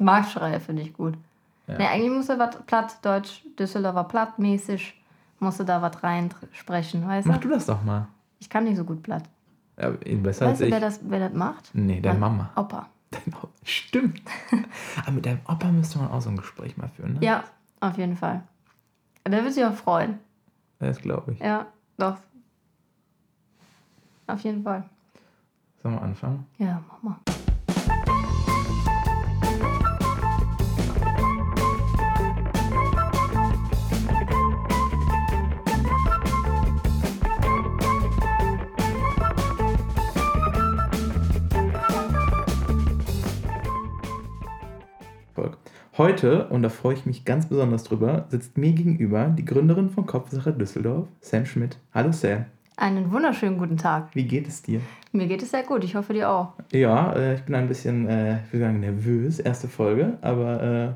Marktschreier finde ich gut. Ja. Nee, eigentlich musste was platt, Deutsch, Düsseldorfer plattmäßig, musste da was reinsprechen, weißt Mach du? du das doch mal. Ich kann nicht so gut platt. Ja, besser Weißt als du, wer das, wer das macht? Nee, deine Mama. Opa. Dein Opa. Stimmt. Aber mit deinem Opa müsste man auch so ein Gespräch mal führen, ne? Ja, auf jeden Fall. Der wird sich auch freuen. Das glaube ich. Ja, doch. Auf jeden Fall. Sollen wir anfangen? Ja, mach mal. Heute, und da freue ich mich ganz besonders drüber, sitzt mir gegenüber die Gründerin von Kopfsache Düsseldorf, Sam Schmidt. Hallo Sam, Einen wunderschönen guten Tag. wie geht es dir? Mir geht es sehr gut. Ich hoffe, dir auch. Ja, äh, ich bin ein bisschen, äh, ich sagen, nervös, erste Folge, aber äh,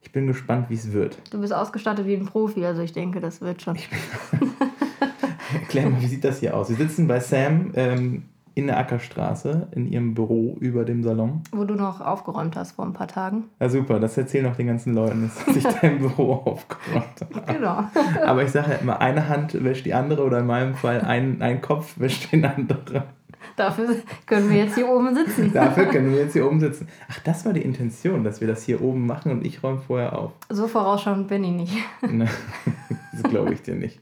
ich bin gespannt, wie es wird. Du bist ausgestattet wie ein Profi, also ich denke, das wird schon. Erklär mal, wie sieht das hier aus? Wir sitzen bei Sam ähm, in der Ackerstraße, in ihrem Büro über dem Salon. Wo du noch aufgeräumt hast vor ein paar Tagen. Ja, super, das erzählen auch den ganzen Leuten, dass ich dein Büro aufgeräumt habe. Genau. Aber ich sage ja immer, eine Hand wäscht die andere oder in meinem Fall ein, ein Kopf wäscht den anderen. Dafür können wir jetzt hier oben sitzen. Dafür können wir jetzt hier oben sitzen. Ach, das war die Intention, dass wir das hier oben machen und ich räume vorher auf. So vorausschauend bin ich nicht. Das glaube ich dir nicht.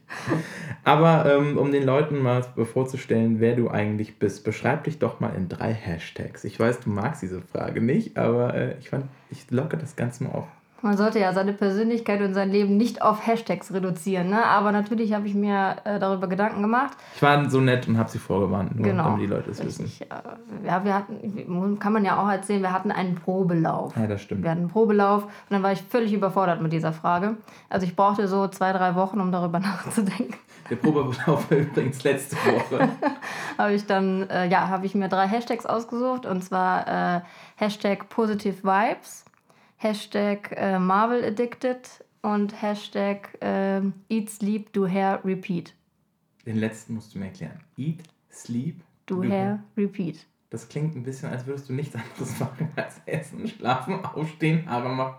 Aber ähm, um den Leuten mal vorzustellen, wer du eigentlich bist, beschreib dich doch mal in drei Hashtags. Ich weiß, du magst diese Frage nicht, aber äh, ich fand, ich locke das Ganze mal auf. Man sollte ja seine Persönlichkeit und sein Leben nicht auf Hashtags reduzieren. Ne? Aber natürlich habe ich mir äh, darüber Gedanken gemacht. Ich war so nett und habe sie vorgewarnt, nur Genau. damit die Leute es wissen. Äh, ja, wir hatten, kann man ja auch erzählen, wir hatten einen Probelauf. Ja, das stimmt. Wir hatten einen Probelauf und dann war ich völlig überfordert mit dieser Frage. Also ich brauchte so zwei, drei Wochen, um darüber nachzudenken. Der Probelauf war übrigens letzte Woche. habe ich dann, äh, ja, habe ich mir drei Hashtags ausgesucht und zwar äh, Hashtag Positive Vibes, Hashtag äh, Marvel Addicted und Hashtag äh, Eat, Sleep, Do Hair, Repeat. Den letzten musst du mir erklären. Eat, sleep, Do Hair, Repeat. Das klingt ein bisschen, als würdest du nichts anderes machen als essen, schlafen, aufstehen, Haare machen.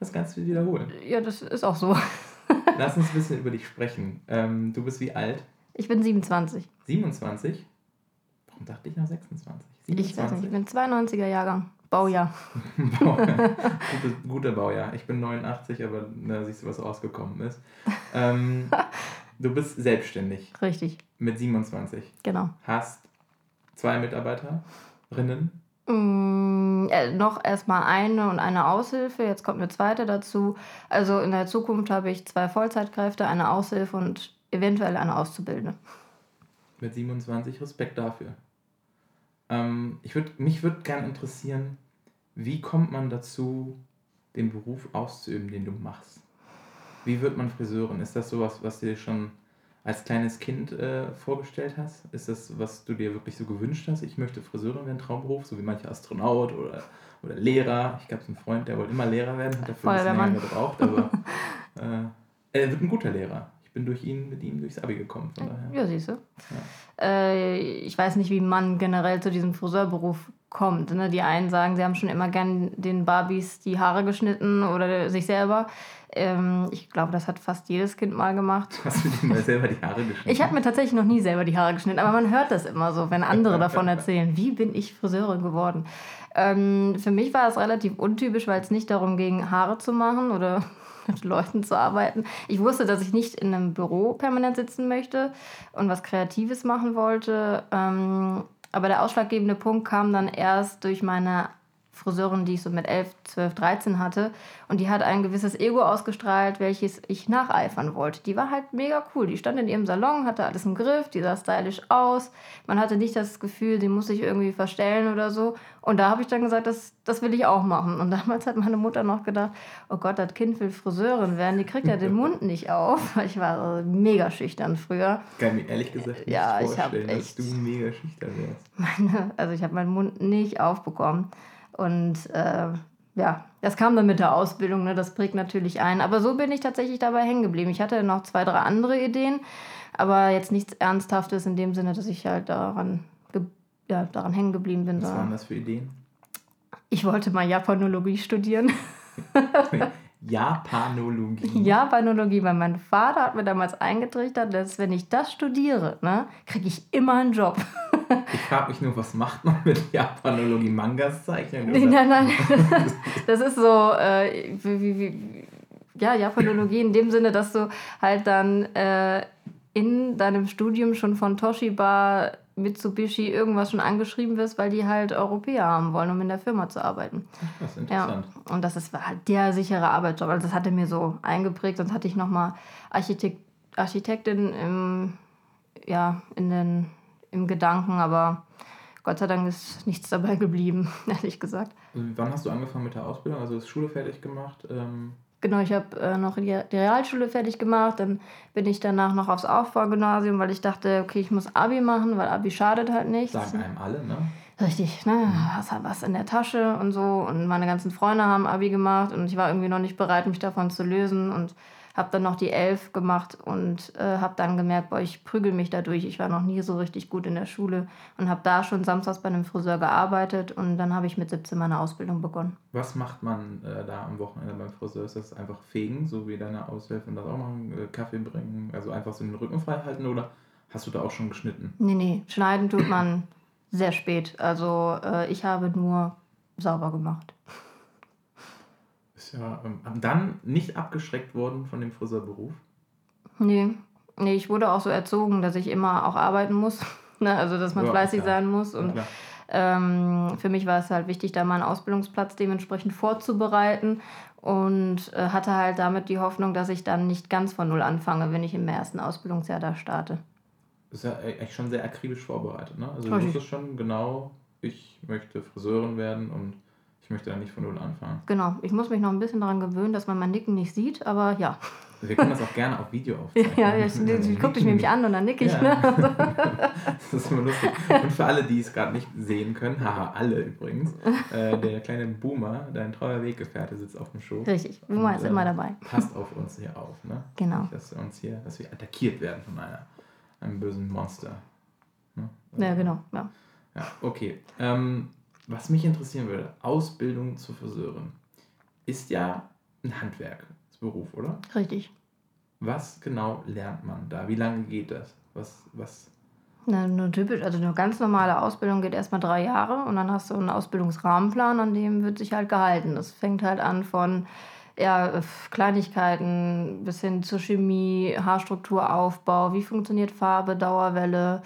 Das kannst du wiederholen. Ja, das ist auch so. Lass uns ein bisschen über dich sprechen. Ähm, du bist wie alt? Ich bin 27. 27? Warum dachte ich noch 26? Ich weiß nicht, ich bin 92er Jahrgang. Baujahr. Gute, guter Baujahr. Ich bin 89, aber da siehst du, was rausgekommen ist. Ähm, du bist selbstständig Richtig, mit 27. genau. Hast zwei Mitarbeiterinnen. Mm, äh, noch erstmal eine und eine Aushilfe. Jetzt kommt eine zweite dazu. Also in der Zukunft habe ich zwei Vollzeitkräfte, eine Aushilfe und eventuell eine Auszubildende. Mit 27 Respekt dafür. Ähm, ich würd, mich würde gerne interessieren, wie kommt man dazu, den Beruf auszuüben, den du machst? Wie wird man Friseurin? Ist das sowas, was du dir schon als kleines Kind äh, vorgestellt hast? Ist das, was du dir wirklich so gewünscht hast? Ich möchte Friseurin werden, Traumberuf, so wie manche Astronaut oder, oder Lehrer. Ich habe so einen Freund, der wollte immer Lehrer werden, hat dafür ein bisschen länger gebraucht, aber äh, er wird ein guter Lehrer. Ich bin durch ihn, mit ihm durchs Abi gekommen, von daher. Ja, siehst du. Äh, ich weiß nicht, wie man generell zu diesem Friseurberuf kommt. Ne? Die einen sagen, sie haben schon immer gern den Barbies die Haare geschnitten oder sich selber. Ähm, ich glaube, das hat fast jedes Kind mal gemacht. Hast du dir mal selber die Haare geschnitten? Ich habe mir tatsächlich noch nie selber die Haare geschnitten, aber man hört das immer so, wenn andere davon erzählen. Wie bin ich Friseurin geworden? Ähm, für mich war es relativ untypisch, weil es nicht darum ging, Haare zu machen oder mit Leuten zu arbeiten. Ich wusste, dass ich nicht in einem Büro permanent sitzen möchte und was Kreatives machen wollte. Ähm, aber der ausschlaggebende Punkt kam dann erst durch meine Friseurin, die ich so mit 11, 12, 13 hatte. Und die hat ein gewisses Ego ausgestrahlt, welches ich nacheifern wollte. Die war halt mega cool. Die stand in ihrem Salon, hatte alles im Griff, die sah stylisch aus. Man hatte nicht das Gefühl, sie muss sich irgendwie verstellen oder so. Und da habe ich dann gesagt, das, das will ich auch machen. Und damals hat meine Mutter noch gedacht, oh Gott, das Kind will Friseurin werden, die kriegt ja den Mund nicht auf. Ich war mega schüchtern früher. kann mir ehrlich gesagt nicht Ja, ich vorstellen, dass echt- du mega schüchtern wärst. meine, also ich habe meinen Mund nicht aufbekommen. Und äh, ja, das kam dann mit der Ausbildung, ne? das prägt natürlich ein. Aber so bin ich tatsächlich dabei hängen geblieben. Ich hatte noch zwei, drei andere Ideen, aber jetzt nichts Ernsthaftes in dem Sinne, dass ich halt daran, ja, daran hängen geblieben bin. Was waren das für Ideen? Ich wollte mal Japanologie studieren. Japanologie. Japanologie, weil mein Vater hat mir damals eingetrichtert, dass wenn ich das studiere, ne, kriege ich immer einen Job. Ich frage mich nur, was macht man mit Japanologie? Mangas zeichnen? Nein, nein, nein. Das ist so, äh, wie, wie, wie, ja, Japanologie in dem Sinne, dass du halt dann äh, in deinem Studium schon von Toshiba, Mitsubishi irgendwas schon angeschrieben wirst, weil die halt Europäer haben wollen, um in der Firma zu arbeiten. Das ist interessant. Ja, und das ist halt der sichere Arbeitsjob. Also das hatte mir so eingeprägt. Sonst hatte ich nochmal Architekt, Architektin im, ja, in den, im Gedanken, aber Gott sei Dank ist nichts dabei geblieben, ehrlich gesagt. Wann hast du angefangen mit der Ausbildung? Also ist Schule fertig gemacht? Ähm Genau, ich habe äh, noch die, die Realschule fertig gemacht, dann bin ich danach noch aufs Aufbaugymnasium, weil ich dachte, okay, ich muss Abi machen, weil Abi schadet halt nichts. Sagen einem alle, ne? Richtig, ne? Hast halt was in der Tasche und so. Und meine ganzen Freunde haben Abi gemacht und ich war irgendwie noch nicht bereit, mich davon zu lösen. Und habe dann noch die Elf gemacht und äh, habe dann gemerkt, boah, ich prügel mich dadurch. Ich war noch nie so richtig gut in der Schule und habe da schon samstags bei einem Friseur gearbeitet und dann habe ich mit 17 meine Ausbildung begonnen. Was macht man äh, da am Wochenende beim Friseur? Ist das einfach fegen, so wie deine Aushilfe und das auch machen, äh, Kaffee bringen, also einfach so den Rücken frei halten oder hast du da auch schon geschnitten? Nee, nee, schneiden tut man sehr spät. Also äh, ich habe nur sauber gemacht. Ja ähm, dann nicht abgeschreckt worden von dem Friseurberuf? Nee. Nee, ich wurde auch so erzogen, dass ich immer auch arbeiten muss. ne? Also, dass man ja, fleißig klar. sein muss. Und ähm, für mich war es halt wichtig, da meinen Ausbildungsplatz dementsprechend vorzubereiten. Und äh, hatte halt damit die Hoffnung, dass ich dann nicht ganz von Null anfange, wenn ich im ersten Ausbildungsjahr da starte. Das ist ja echt schon sehr akribisch vorbereitet, ne? Also, du wusstest schon genau, ich möchte Friseurin werden und ich möchte da nicht von null anfangen. Genau, ich muss mich noch ein bisschen daran gewöhnen, dass man mein Nicken nicht sieht, aber ja. Wir können das auch gerne auf Video aufzeichnen. ja, ich, ich gucke dich nämlich an und dann nicke ich. Ja. Ne? das ist immer lustig. Und für alle, die es gerade nicht sehen können, haha, alle übrigens, äh, der kleine Boomer, dein treuer Weggefährte, sitzt auf dem Schoß. Richtig, Boomer und, ist äh, immer dabei. Passt auf uns hier auf, ne? Genau. Nicht, dass wir uns hier, dass wir attackiert werden von einer, einem bösen Monster. Ne? Also, ja, genau, ja. Ja, okay. Ähm, was mich interessieren würde, Ausbildung zur Friseurin ist ja ein Handwerksberuf, oder? Richtig. Was genau lernt man da? Wie lange geht das? Was, was? Na, nur typisch, also eine ganz normale Ausbildung geht erstmal drei Jahre und dann hast du einen Ausbildungsrahmenplan, an dem wird sich halt gehalten. Das fängt halt an von ja, Kleinigkeiten bis hin zur Chemie, Haarstrukturaufbau, wie funktioniert Farbe, Dauerwelle,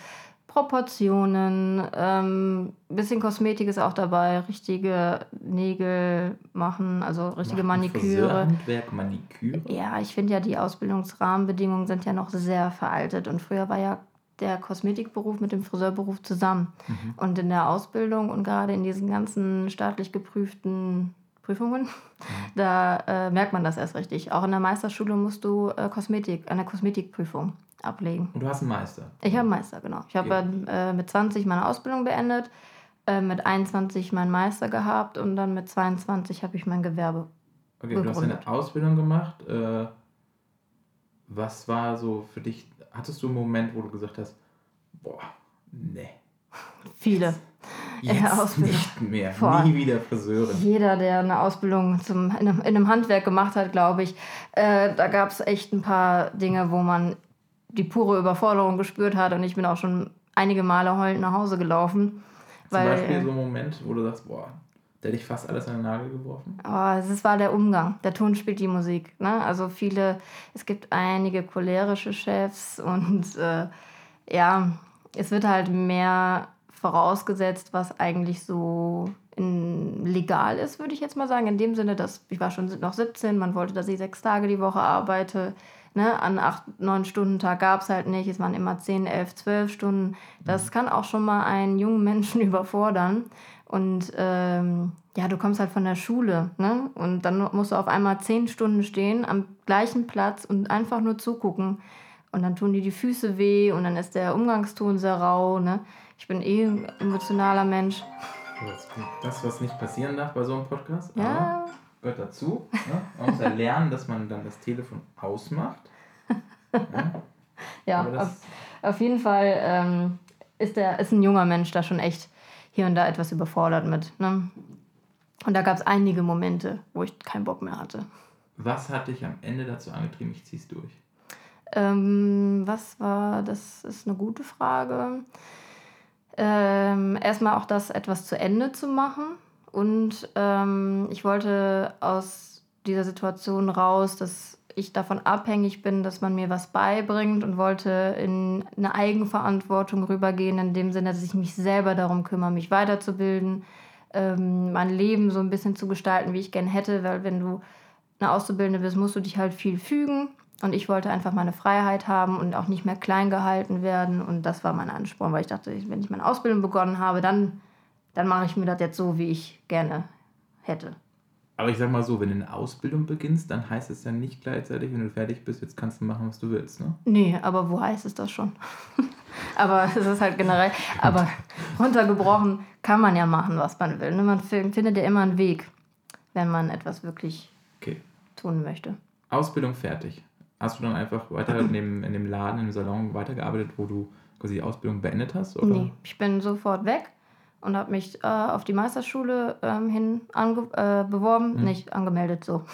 Proportionen, ähm, bisschen Kosmetik ist auch dabei, richtige Nägel machen, also richtige Macht Maniküre. Handwerk, Maniküre? Ja, ich finde ja, die Ausbildungsrahmenbedingungen sind ja noch sehr veraltet und früher war ja der Kosmetikberuf mit dem Friseurberuf zusammen. Mhm. Und in der Ausbildung und gerade in diesen ganzen staatlich geprüften Prüfungen, mhm. da äh, merkt man das erst richtig. Auch in der Meisterschule musst du äh, Kosmetik, eine Kosmetikprüfung ablegen. Und du hast einen Meister? Ich habe einen Meister, genau. Ich habe ja. äh, mit 20 meine Ausbildung beendet, äh, mit 21 meinen Meister gehabt und dann mit 22 habe ich mein Gewerbe Okay, gegründet. du hast eine Ausbildung gemacht. Äh, was war so für dich, hattest du einen Moment, wo du gesagt hast, boah, nee. Viele. Jetzt nicht mehr, Boah. nie wieder Friseurin. Jeder, der eine Ausbildung zum, in, einem, in einem Handwerk gemacht hat, glaube ich, äh, da gab es echt ein paar Dinge, wo man die pure Überforderung gespürt hat und ich bin auch schon einige Male heulend nach Hause gelaufen. Zum Beispiel so ein Moment, wo du sagst, boah, der hätte ich fast alles an den Nagel geworfen? Oh, es war der Umgang. Der Ton spielt die Musik. Ne? Also viele, es gibt einige cholerische Chefs und äh, ja, es wird halt mehr vorausgesetzt, was eigentlich so in, legal ist, würde ich jetzt mal sagen. In dem Sinne, dass ich war schon noch 17, man wollte, dass ich sechs Tage die Woche arbeite ne, an acht, neun Stunden Tag gab es halt nicht. Es waren immer zehn, elf, zwölf Stunden. Das mhm. kann auch schon mal einen jungen Menschen überfordern. Und ähm, ja, du kommst halt von der Schule, ne? Und dann musst du auf einmal zehn Stunden stehen am gleichen Platz und einfach nur zugucken. Und dann tun dir die Füße weh und dann ist der Umgangston sehr rau, ne? Ich bin eh ein emotionaler Mensch. Das, was nicht passieren darf bei so einem Podcast. Ja gehört dazu. Ne? Man muss ja lernen, dass man dann das Telefon ausmacht. Ja, ja auf, auf, jeden Fall ähm, ist, der, ist ein junger Mensch da schon echt hier und da etwas überfordert mit. Ne? Und da gab es einige Momente, wo ich keinen Bock mehr hatte. Was hat dich am Ende dazu angetrieben, ich zieh's durch? Ähm, was war, das ist eine gute Frage. Ähm, erstmal auch das etwas zu Ende zu machen. Und ähm, ich wollte aus dieser Situation raus, dass ich davon abhängig bin, dass man mir was beibringt und wollte in eine Eigenverantwortung rübergehen, in dem Sinne, dass ich mich selber darum kümmere, mich weiterzubilden, ähm, mein Leben so ein bisschen zu gestalten, wie ich gern hätte, weil wenn du eine Auszubildende bist, musst du dich halt viel fügen. Und ich wollte einfach meine Freiheit haben und auch nicht mehr klein gehalten werden. Und das war mein Ansporn, weil ich dachte, wenn ich meine Ausbildung begonnen habe, dann, dann mache ich mir das jetzt so, wie ich gerne hätte. Aber ich sag mal so, wenn du eine Ausbildung beginnst, dann heißt es ja nicht gleichzeitig, wenn du fertig bist, jetzt kannst du machen, was du willst, ne? Nee, aber wo heißt es das schon? aber es ist halt generell, aber runtergebrochen kann man ja machen, was man will. Ne? Man findet ja immer einen Weg, wenn man etwas wirklich okay. tun möchte. Ausbildung fertig hast du dann einfach weiter in dem, in dem Laden, im Salon weitergearbeitet, wo du quasi die Ausbildung beendet hast? Oder? Nee, ich bin sofort weg und habe mich äh, auf die Meisterschule ähm, hin äh, beworben, mhm. nicht angemeldet so.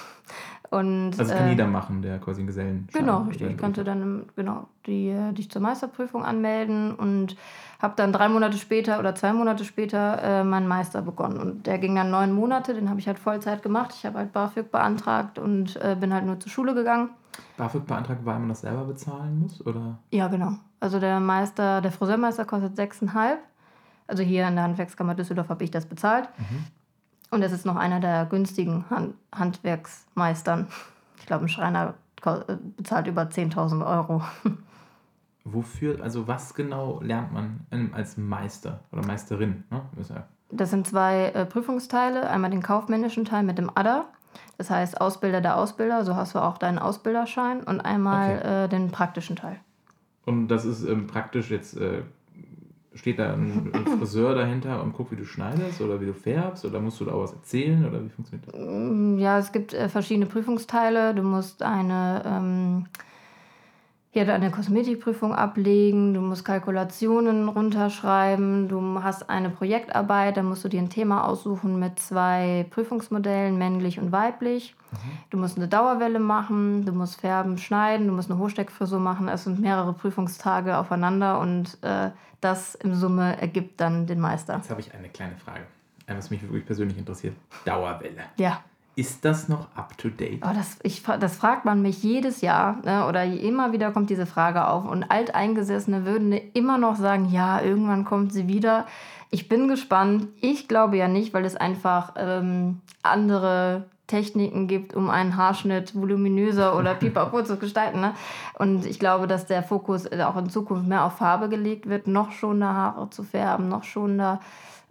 Und, also kann äh, jeder machen, der quasi einen Gesellen. Genau, richtig. Ich konnte dann genau die, äh, dich zur Meisterprüfung anmelden und habe dann drei Monate später oder zwei Monate später äh, meinen Meister begonnen. Und der ging dann neun Monate, den habe ich halt Vollzeit gemacht. Ich habe halt BAföG beantragt und äh, bin halt nur zur Schule gegangen. BAföG beantragt, weil man das selber bezahlen muss? Oder? Ja, genau. Also der Meister, der Friseurmeister kostet 6,5. Also hier in der Handwerkskammer Düsseldorf habe ich das bezahlt. Mhm. Und es ist noch einer der günstigen Hand Handwerksmeistern. Ich glaube, ein Schreiner äh, bezahlt über 10.000 Euro. Wofür, also was genau lernt man als Meister oder Meisterin? Ne? Das sind zwei äh, Prüfungsteile. Einmal den kaufmännischen Teil mit dem ADA. Das heißt Ausbilder der Ausbilder, so hast du auch deinen Ausbilderschein. Und einmal okay. äh, den praktischen Teil. Und das ist ähm, praktisch jetzt äh, steht da ein, Friseur dahinter und guckt, wie du schneidest oder wie du färbst oder musst du da auch was erzählen oder wie funktioniert das? Mm, ja, es gibt äh, verschiedene Prüfungsteile. Du musst eine, ähm, hier eine Kosmetikprüfung ablegen, du musst Kalkulationen runterschreiben, du hast eine Projektarbeit, da musst du dir ein Thema aussuchen mit zwei Prüfungsmodellen, männlich und weiblich. Mhm. Du musst eine Dauerwelle machen, du musst färben, schneiden, du musst eine Hochsteckfrisur machen. Es sind mehrere Prüfungstage aufeinander und äh, das im Summe ergibt dann den Meister. Jetzt habe ich eine kleine Frage, was mich wirklich persönlich interessiert. Dauerwelle. Ja. Ist das noch up to date? Oh, das, ich, das fragt man mich jedes Jahr ne? oder immer wieder kommt diese Frage auf und Alteingesessene würden immer noch sagen, ja, irgendwann kommt sie wieder. Ich bin gespannt. Ich glaube ja nicht, weil es einfach ähm, andere Techniken gibt, um einen Haarschnitt voluminöser oder pipapo zu gestalten. Ne? Und ich glaube, dass der Fokus auch in Zukunft mehr auf Farbe gelegt wird, noch schonender Haare zu färben, noch schonender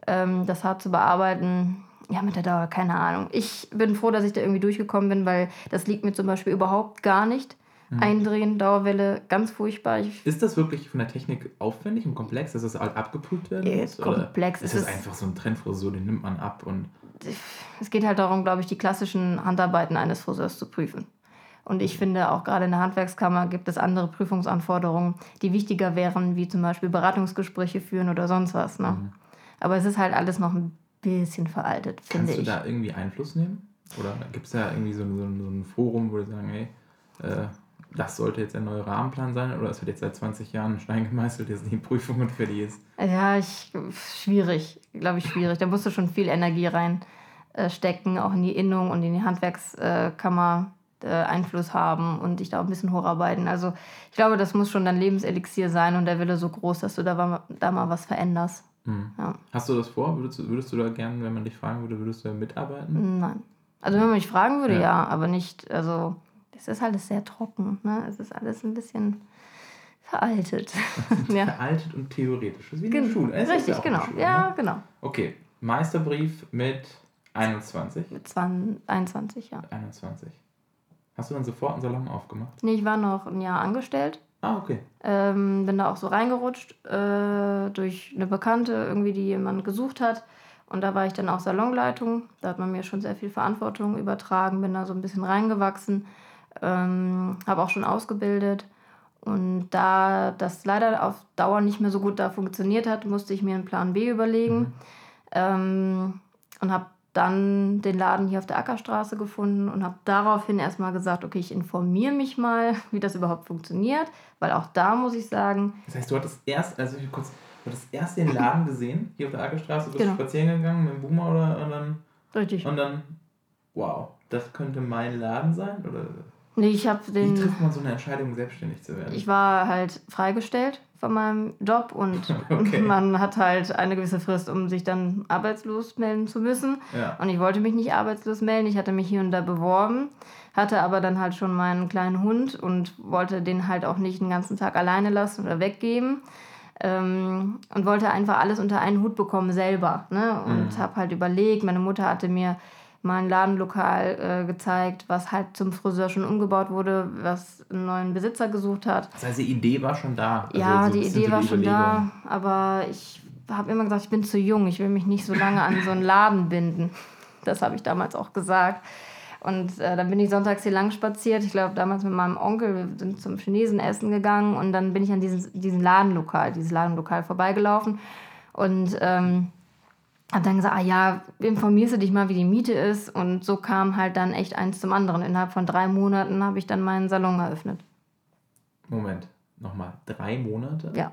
ähm, das Haar zu bearbeiten. Ja, mit der Dauer, keine Ahnung. Ich bin froh, dass ich da irgendwie durchgekommen bin, weil das liegt mir zum Beispiel überhaupt gar nicht. Mhm. Eindrehen, Dauerwelle, ganz furchtbar. Ich ist das wirklich von der Technik aufwendig und komplex, dass das halt abgeprüft werden muss? Komplex. Oder ist es einfach so ein Trendfrisur, den nimmt man ab und es geht halt darum, glaube ich, die klassischen Handarbeiten eines Friseurs zu prüfen. Und ich finde, auch gerade in der Handwerkskammer gibt es andere Prüfungsanforderungen, die wichtiger wären, wie zum Beispiel Beratungsgespräche führen oder sonst was. Ne? Mhm. Aber es ist halt alles noch ein bisschen veraltet, finde ich. Kannst du da irgendwie Einfluss nehmen? Oder gibt es da irgendwie so, so, so, ein Forum, wo du sagen, hey, äh, das sollte jetzt ein neuer Rahmenplan sein oder es wird jetzt seit 20 Jahren ein Stein gemeißelt, jetzt die Prüfung für die ist? Ja, ich, schwierig, glaube ich, schwierig. Da musst du schon viel Energie reinstecken, äh, auch in die Innung und in die Handwerkskammer äh, Einfluss haben und dich da auch ein bisschen hocharbeiten. Also ich glaube, das muss schon dein Lebenselixier sein und der Wille so groß, dass du da, da mal was veränderst. Mhm. Ja. Hast du das vor? Würdest, würdest du da gerne, wenn man dich fragen würde, würdest du da mitarbeiten? Nein. Also wenn man mich fragen würde, ja, ja aber nicht, also es ist alles sehr trocken. Ne? Es ist alles ein bisschen veraltet. ja. Veraltet und theoretisch. Das ist wie Gen Schule. Es Richtig, ja genau. Schule, ja, ne? genau. Okay, Meisterbrief mit 21? Mit 20, 21, ja. 21. Hast du dann sofort einen Salon aufgemacht? Nee, ich war noch ein Jahr angestellt. Ah, okay. Ähm, bin da auch so reingerutscht äh, durch eine Bekannte, irgendwie, die jemand gesucht hat. Und da war ich dann auch Salonleitung. Da hat man mir schon sehr viel Verantwortung übertragen, bin da so ein bisschen reingewachsen ähm, habe auch schon ausgebildet. Und da das leider auf Dauer nicht mehr so gut da funktioniert hat, musste ich mir einen Plan B überlegen. Mhm. Ähm, und habe dann den Laden hier auf der Ackerstraße gefunden und habe daraufhin erstmal gesagt, okay, ich informiere mich mal, wie das überhaupt funktioniert, weil auch da muss ich sagen. Das heißt, du hattest erst, also kurz, du hattest erst den Laden gesehen, hier auf der Ackerstraße, bist genau. spazieren gegangen mit dem Boomer oder und dann. Richtig. Und dann, wow, das könnte mein Laden sein? Oder? Nee, ich habe den. Wie trifft man so eine Entscheidung, selbstständig zu werden? Ich war halt freigestellt von meinem Job und okay. man hat halt eine gewisse Frist, um sich dann arbeitslos melden zu müssen. Ja. Und ich wollte mich nicht arbeitslos melden. Ich hatte mich hier und da beworben, hatte aber dann halt schon meinen kleinen Hund und wollte den halt auch nicht den ganzen Tag alleine lassen oder weggeben. Ähm, und wollte einfach alles unter einen Hut bekommen selber. Ne? Und mhm. habe halt überlegt, meine Mutter hatte mir mal ein Ladenlokal äh, gezeigt, was halt zum Friseur schon umgebaut wurde, was einen neuen Besitzer gesucht hat. Das heißt, die Idee war schon da. Also ja, so die Idee war schon da, aber ich habe immer gesagt, ich bin zu jung, ich will mich nicht so lange an so einen Laden binden. Das habe ich damals auch gesagt. Und äh, dann bin ich sonntags hier lang spaziert. Ich glaube, damals mit meinem Onkel, wir sind zum Chinesen essen gegangen und dann bin ich an diesen, diesen Ladenlokal, dieses Ladenlokal vorbeigelaufen. Und ähm, habe dann gesagt, ah ja, informierst du dich mal, wie die Miete ist. Und so kam halt dann echt eins zum anderen. Innerhalb von drei Monaten habe ich dann meinen Salon eröffnet. Moment, nochmal, drei Monate? Ja.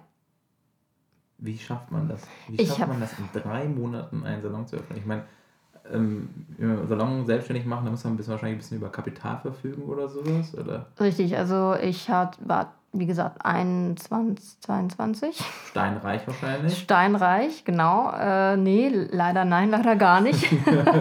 Wie schafft man das? Wie schafft man das in drei Monaten einen Salon zu öffnen? Ich meine, ähm, Salon selbstständig machen, da muss man wahrscheinlich ein bisschen über Kapital verfügen oder sowas, oder? Richtig, also ich hat, war wie gesagt, 21, 22. Steinreich wahrscheinlich. Steinreich, genau. Äh, nee, leider nein, leider gar nicht.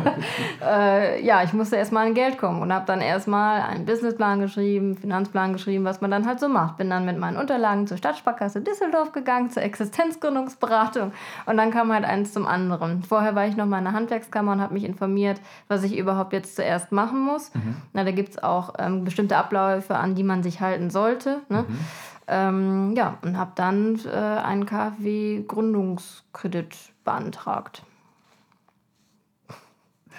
äh, ja, ich musste erstmal an Geld kommen und habe dann erstmal einen Businessplan geschrieben, Finanzplan geschrieben, was man dann halt so macht. Bin dann mit meinen Unterlagen zur Stadtsparkasse Düsseldorf gegangen, zur Existenzgründungsberatung und dann kam halt eins zum anderen. Vorher war ich noch mal in der Handwerkskammer und habe mich informiert, was ich überhaupt jetzt zuerst machen muss. Mhm. Na, da gibt es auch ähm, bestimmte Abläufe, an die man sich halten sollte. Ne? Mhm. Ähm, ja, und habe dann äh, einen KfW-Gründungskredit beantragt.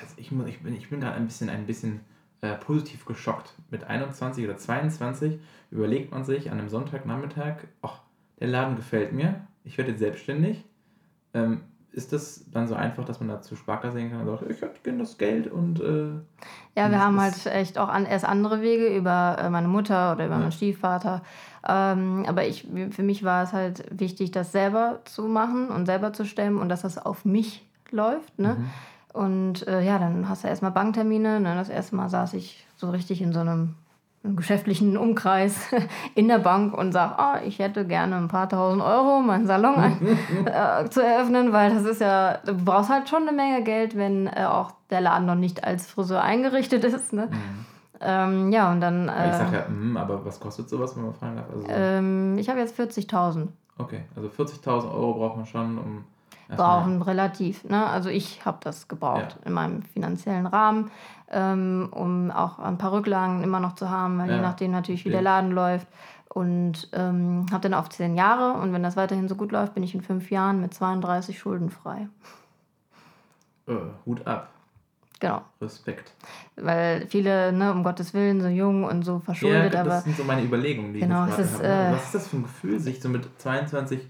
Also ich, ich bin, ich bin gerade ein bisschen, ein bisschen äh, positiv geschockt. Mit 21 oder 22 überlegt man sich an einem Sonntagnachmittag, ach, der Laden gefällt mir, ich werde jetzt selbstständig. Ähm, ist das dann so einfach, dass man da zu Sparkasse gehen kann und sagt, ich hätte gerne das Geld und. Äh, ja, wir haben halt echt auch an, erst andere Wege über äh, meine Mutter oder über ja. meinen Stiefvater. Ähm, aber ich, für mich war es halt wichtig, das selber zu machen und selber zu stemmen und dass das auf mich läuft. Ne? Mhm. Und äh, ja, dann hast du erstmal Banktermine. Ne? Das erste Mal saß ich so richtig in so einem im geschäftlichen Umkreis in der Bank und sage, oh, ich hätte gerne ein paar tausend Euro, um meinen Salon ein, äh, zu eröffnen, weil das ist ja, du brauchst halt schon eine Menge Geld, wenn äh, auch der Laden noch nicht als Friseur eingerichtet ist. Ne? Mhm. Ähm, ja, und dann. Äh, ich sage ja, mh, aber was kostet sowas, wenn man fragen darf? Also, ähm, ich habe jetzt 40.000. Okay, also 40.000 Euro braucht man schon, um brauchen relativ. Ne? Also ich habe das gebraucht ja. in meinem finanziellen Rahmen, ähm, um auch ein paar Rücklagen immer noch zu haben, weil ja. je nachdem natürlich, wie der Laden läuft. Und ähm, habe dann auf zehn Jahre und wenn das weiterhin so gut läuft, bin ich in fünf Jahren mit 32 schuldenfrei. Äh, Hut ab. Genau. Respekt. Weil viele, ne, um Gottes Willen, so jung und so verschuldet, ja, aber. Das sind so meine Überlegungen, die genau, ich jetzt gerade habe. Äh, Was ist das für ein Gefühl, sich so mit 22,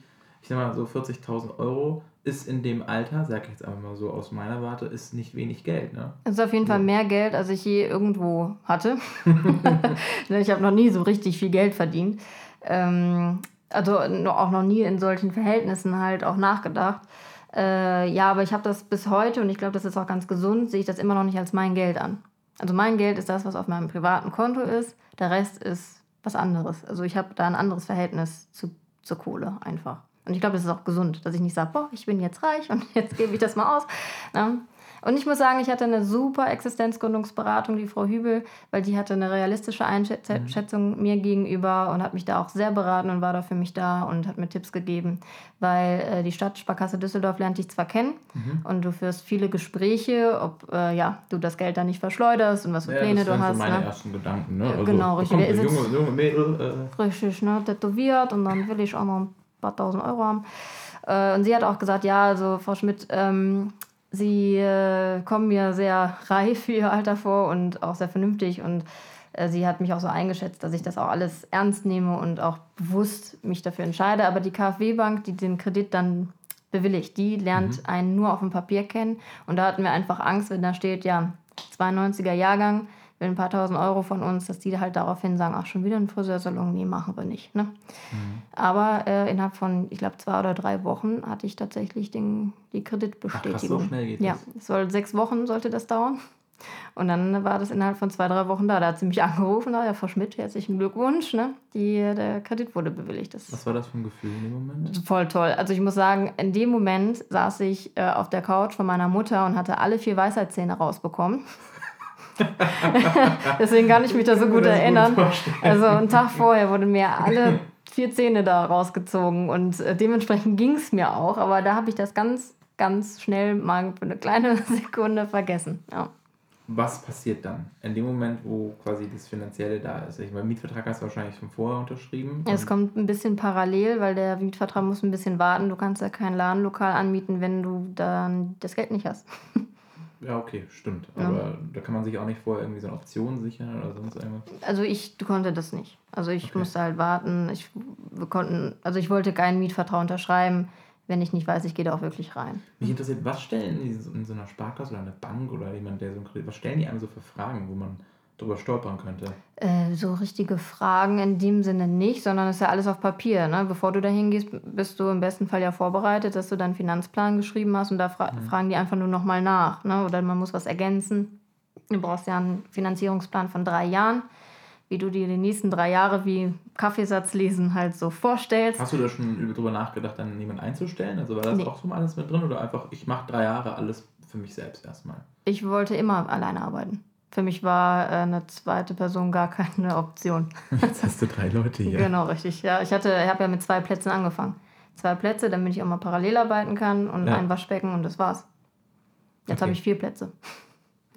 ich sag mal so 40.000 Euro ist in dem Alter, sag ich jetzt einfach mal so aus meiner Warte, ist nicht wenig Geld. Ne? Es ist auf jeden Fall mehr Geld, als ich je irgendwo hatte. Ne, ich habe noch nie so richtig viel Geld verdient. Ähm, also auch noch nie in solchen Verhältnissen halt auch nachgedacht. Äh, ja, aber ich habe das bis heute und ich glaube, das ist auch ganz gesund, sehe ich das immer noch nicht als mein Geld an. Also mein Geld ist das, was auf meinem privaten Konto ist. Der Rest ist was anderes. Also ich habe da ein anderes Verhältnis zu, zur Kohle einfach. Und ich glaube, das ist auch gesund, dass ich nicht sage, boah, ich bin jetzt reich und jetzt gebe ich das mal aus. Ne? Und ich muss sagen, ich hatte eine super Existenzgründungsberatung, die Frau Hübel, weil die hatte eine realistische Einschätzung mhm. mir gegenüber und hat mich da auch sehr beraten und war da für mich da und hat mir Tipps gegeben. Weil äh, die Stadtsparkasse Düsseldorf lernt dich zwar kennen mhm. und du führst viele Gespräche, ob äh, ja, du das Geld da nicht verschleuderst und was für ja, Pläne du hast. Das sind meine ne? ersten Gedanken. Ne? Also, genau, richtig. Kommt, junge, junge Mädel, äh. Richtig, ne? tätowiert und dann will ich auch noch ein paar tausend Euro haben. Äh, und sie hat auch gesagt, ja, also Frau Schmidt, ähm, Sie äh, kommen mir sehr reif für ihr Alter vor und auch sehr vernünftig. Und äh, sie hat mich auch so eingeschätzt, dass ich das auch alles ernst nehme und auch bewusst mich dafür entscheide. Aber die KfW-Bank, die den Kredit dann bewilligt. Die lernt Mhm. einen nur auf dem Papier kennen. Und da hatten wir einfach Angst, wenn da steht, ja, 92er Jahrgang, will ein paar tausend Euro von uns, dass die halt daraufhin sagen, ach, schon wieder ein Friseursalon, nee, machen wir nicht. Ne? Mhm. Aber äh, innerhalb von, ich glaube, zwei oder drei Wochen hatte ich tatsächlich den, die Kreditbestätigung. so schnell geht ja, das? es soll sechs Wochen sollte das dauern. Und dann war das innerhalb von zwei, drei Wochen da. Da hat sie mich angerufen, ja, Frau Schmidt, herzlichen Glückwunsch. Ne? Die, der Kredit wurde bewilligt. Das Was war das für ein Gefühl in dem Moment? Voll toll. Also ich muss sagen, in dem Moment saß ich äh, auf der Couch von meiner Mutter und hatte alle vier Weisheitszähne rausbekommen. Deswegen kann ich mich da so gut gut erinnern. vorstellen. also einen Tag vorher wurden mir alle vier Zähne da rausgezogen und äh, dementsprechend ging es mir auch. Aber da habe ich das ganz, ganz schnell mal für eine kleine Sekunde vergessen. Ja. Was passiert dann? In dem Moment, wo quasi das Finanzielle da ist. Ich meine, Mietvertrag hast du wahrscheinlich schon vorher unterschrieben. Es kommt ein bisschen parallel, weil der Mietvertrag muss ein bisschen warten. Du kannst ja kein Ladenlokal anmieten, wenn du dann das Geld nicht hast. Ja, okay, stimmt. Ja. Aber da kann man sich auch nicht vorher irgendwie so eine Option sichern oder sonst irgendwas. Also ich konnte das nicht. Also ich Okay. musste halt warten. Ich, wir konnten, also ich wollte keinen Mietvertrag unterschreiben, wenn ich nicht weiß, ich gehe da auch wirklich rein. Mich interessiert, was stellen die in so einer Sparkasse oder einer Bank oder jemand, der so einen Kredit, was stellen die einem so für Fragen, wo man drüber stolpern könnte? Äh, so richtige Fragen in dem Sinne nicht, sondern es ist ja alles auf Papier. Ne? Bevor du da hingehst, bist du im besten Fall ja vorbereitet, dass du deinen Finanzplan geschrieben hast und da fra fragen die einfach nur nochmal nach. Ne? Oder man muss was ergänzen. Du brauchst ja einen Finanzierungsplan von drei Jahren, wie du dir die nächsten drei Jahre wie Kaffeesatz lesen halt so vorstellst. Hast du da schon über- drüber nachgedacht, dann jemanden einzustellen? Also war das Nee. auch so mal alles mit drin oder einfach, ich mache drei Jahre alles für mich selbst erstmal? Ich wollte immer alleine arbeiten. Für mich war äh, eine zweite Person gar keine Option. Jetzt hast du drei Leute hier. Genau, richtig. Ja, ich hatte, ich habe ja mit zwei Plätzen angefangen. Zwei Plätze, damit ich auch mal parallel arbeiten kann und Ja. ein Waschbecken und das war's. Jetzt Okay. habe ich vier Plätze.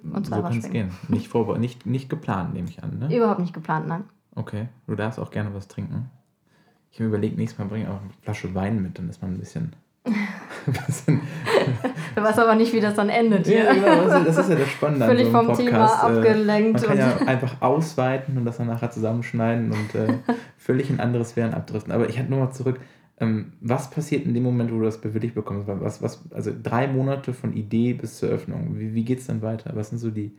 Und zwei so kann es Waschbecken. gehen. Nicht, vorbe nicht, nicht geplant, nehme ich an, ne? Überhaupt nicht geplant, nein. Okay, du darfst auch gerne was trinken. Ich habe mir überlegt, nächstes Mal bringe ich auch eine Flasche Wein mit, dann ist man ein bisschen. ein bisschen Du weißt aber nicht, wie das dann endet ja, genau, das ist, das ist ja das Spannende an Völlig so vom Thema Podcast. äh, abgelenkt. Man kann ja einfach ausweiten und das dann nachher zusammenschneiden und äh, völlig in andere Sphären abdriften. Aber ich hatte nur mal zurück, ähm, was passiert in dem Moment, wo du das bewilligt bekommst? Was, was, also drei Monate von Idee bis zur Öffnung. Wie, wie geht es dann weiter? Was sind so die,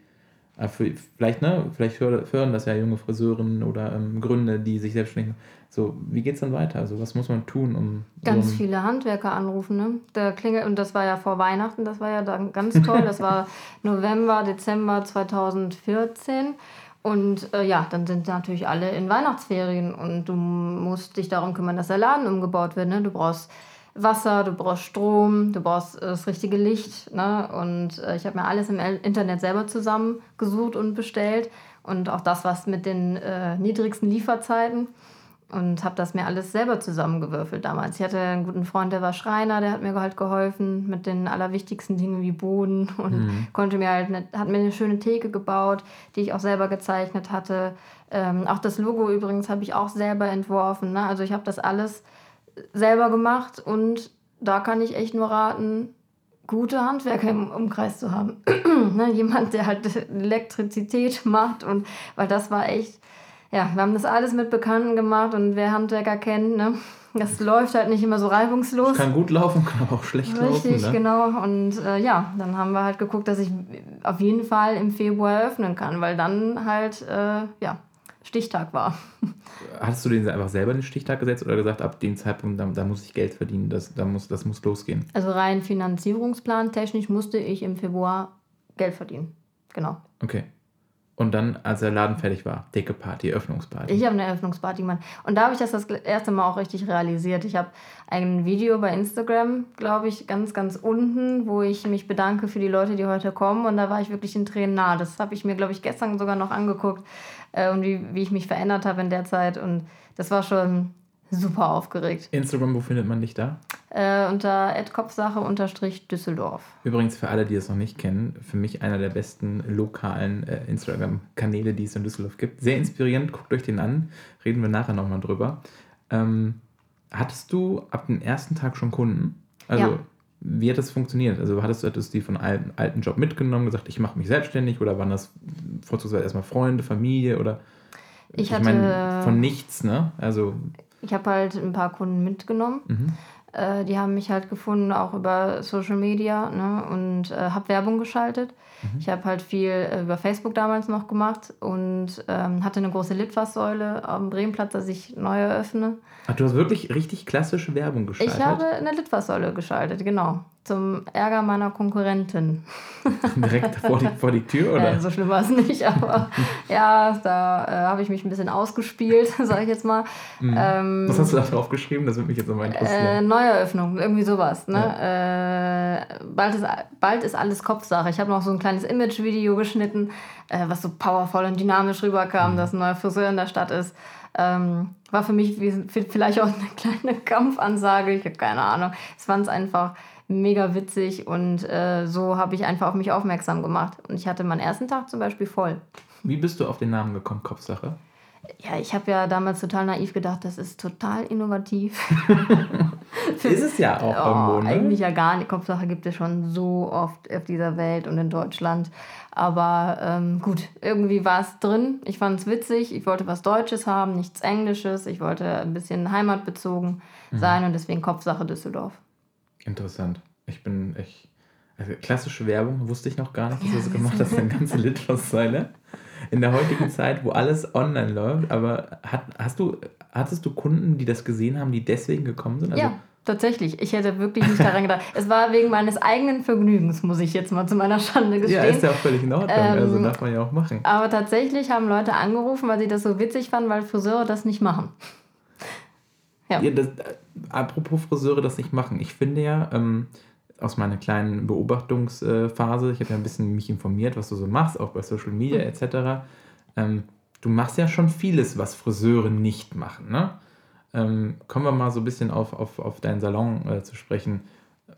äh, vielleicht, ne, vielleicht hör- hören das ja junge Friseurinnen oder ähm, Gründe, die sich selbstständig machen. So, wie geht es dann weiter? Also was muss man tun, um Ganz so viele Handwerker anrufen, ne? Der klingelt, und das war ja vor Weihnachten, das war ja dann ganz toll. Das war November, Dezember 2014. Und äh, ja, dann sind natürlich alle in Weihnachtsferien und du musst dich darum kümmern, dass der Laden umgebaut wird. Ne? Du brauchst Wasser, du brauchst Strom, du brauchst äh, das richtige Licht. Ne? Und äh, ich habe mir alles im Internet selber zusammengesucht und bestellt. Und auch das, was mit den äh, niedrigsten Lieferzeiten und habe das mir alles selber zusammengewürfelt damals. Ich hatte einen guten Freund, der war Schreiner, der hat mir halt geholfen mit den allerwichtigsten Dingen wie Boden und konnte mir halt eine, hat mir eine schöne Theke gebaut, die ich auch selber gezeichnet hatte. Ähm, auch das Logo übrigens habe ich auch selber entworfen. Ne? Also ich habe das alles selber gemacht und da kann ich echt nur raten, gute Handwerker im Umkreis zu haben. ne? Jemand, der halt Elektrizität macht und weil das war echt, ja, wir haben das alles mit Bekannten gemacht und wer Handwerker kennt, ne? Das läuft halt nicht immer so reibungslos. Kann gut laufen, kann aber auch schlecht Richtig, laufen. Ne? genau. Und äh, ja, dann haben wir halt geguckt, dass ich auf jeden Fall im Februar eröffnen kann, weil dann halt, äh, ja, Stichtag war. Hattest du den einfach selber den Stichtag gesetzt oder gesagt, ab dem Zeitpunkt, da, da muss ich Geld verdienen, das, da muss, das muss losgehen? Also rein Finanzierungsplan technisch musste ich im Februar Geld verdienen. Genau. Okay. Und dann, als der Laden fertig war, dicke Party, Eröffnungsparty. Ich habe eine Eröffnungsparty gemacht. Und da habe ich das das erste Mal auch richtig realisiert. Ich habe ein Video bei Instagram, glaube ich, ganz, ganz unten, wo ich mich bedanke für die Leute, die heute kommen. Und da war ich wirklich in Tränen nah. Das habe ich mir, glaube ich, gestern sogar noch angeguckt. Äh, und wie, wie ich mich verändert habe in der Zeit. Und das war schon super aufgeregt. Instagram, wo findet man dich da? Äh, unter Kopfsache-Düsseldorf. Übrigens für alle, die es noch nicht kennen, für mich einer der besten lokalen äh, Instagram-Kanäle, die es in Düsseldorf gibt. Sehr inspirierend, guckt euch den an. Reden wir nachher nochmal drüber. Ähm, hattest du ab dem ersten Tag schon Kunden? Also, Ja. wie hat das funktioniert? Also, hattest du hattest du die von alten, alten Job mitgenommen, gesagt, ich mache mich selbstständig oder waren das vorzugsweise erstmal Freunde, Familie oder? Ich hatte- meine, von nichts, ne? Also, Ich habe halt ein paar Kunden mitgenommen. mhm. Äh, die haben mich halt gefunden, auch über Social Media ne? und äh, habe Werbung geschaltet. Mhm. Ich habe halt viel äh, über Facebook damals noch gemacht und ähm, hatte eine große Litfaßsäule am Bremenplatz, dass ich neu eröffne. Ach, du hast wirklich richtig klassische Werbung geschaltet? Ich habe eine Litfaßsäule geschaltet, genau. Zum Ärger meiner Konkurrentin. Direkt vor die, vor die Tür, oder? Ja, so schlimm war es nicht, aber ja, da äh, habe ich mich ein bisschen ausgespielt, sage ich jetzt mal. Mhm. Ähm, Was hast du da drauf geschrieben? Das würde mich jetzt nochmal interessieren. Äh, Neueröffnung, irgendwie sowas. Ne? Ja. Äh, bald, ist, bald ist alles Kopfsache. Ich habe noch so ein kleines Image-Video geschnitten, äh, was so powervoll und dynamisch rüberkam, mhm. dass ein neuer Friseur in der Stadt ist. Ähm, war für mich wie, vielleicht auch eine kleine Kampfansage, ich habe keine Ahnung. Es fand es einfach mega witzig und äh, so habe ich einfach auf mich aufmerksam gemacht. Und ich hatte meinen ersten Tag zum Beispiel voll. Wie bist du auf den Namen gekommen, Kopfsache? Ja, ich habe ja damals total naiv gedacht, das ist total innovativ. ist es ja auch oh, irgendwo, ne? Eigentlich ja gar nicht. Kopfsache gibt es schon so oft auf dieser Welt und in Deutschland. Aber ähm, gut, irgendwie war es drin. Ich fand es witzig. Ich wollte was Deutsches haben, nichts Englisches. Ich wollte ein bisschen heimatbezogen mhm. sein und deswegen Kopfsache Düsseldorf. Interessant. Ich bin echt. Also klassische Werbung wusste ich noch gar nicht, dass du das gemacht hast, eine ganze Litfaßsäule. In der heutigen Zeit, wo alles online läuft, aber hat, hast du, hattest du Kunden, die das gesehen haben, die deswegen gekommen sind? Also, ja, tatsächlich. Ich hätte wirklich nicht daran gedacht. Es war wegen meines eigenen Vergnügens, muss ich jetzt mal zu meiner Schande gestehen. Ja, ist ja auch völlig in Ordnung. Ähm, also darf man ja auch machen. Aber tatsächlich haben Leute angerufen, weil sie das so witzig fanden, weil Friseure das nicht machen. Ja. ja das, apropos Friseure das nicht machen. Ich finde ja, ähm, aus meiner kleinen Beobachtungsphase, ich habe ja ein bisschen mich informiert, was du so machst, auch bei Social Media mhm. etc. Ähm, du machst ja schon vieles, was Friseure nicht machen. Ne? Ähm, kommen wir mal so ein bisschen auf, auf, auf deinen Salon äh, zu sprechen.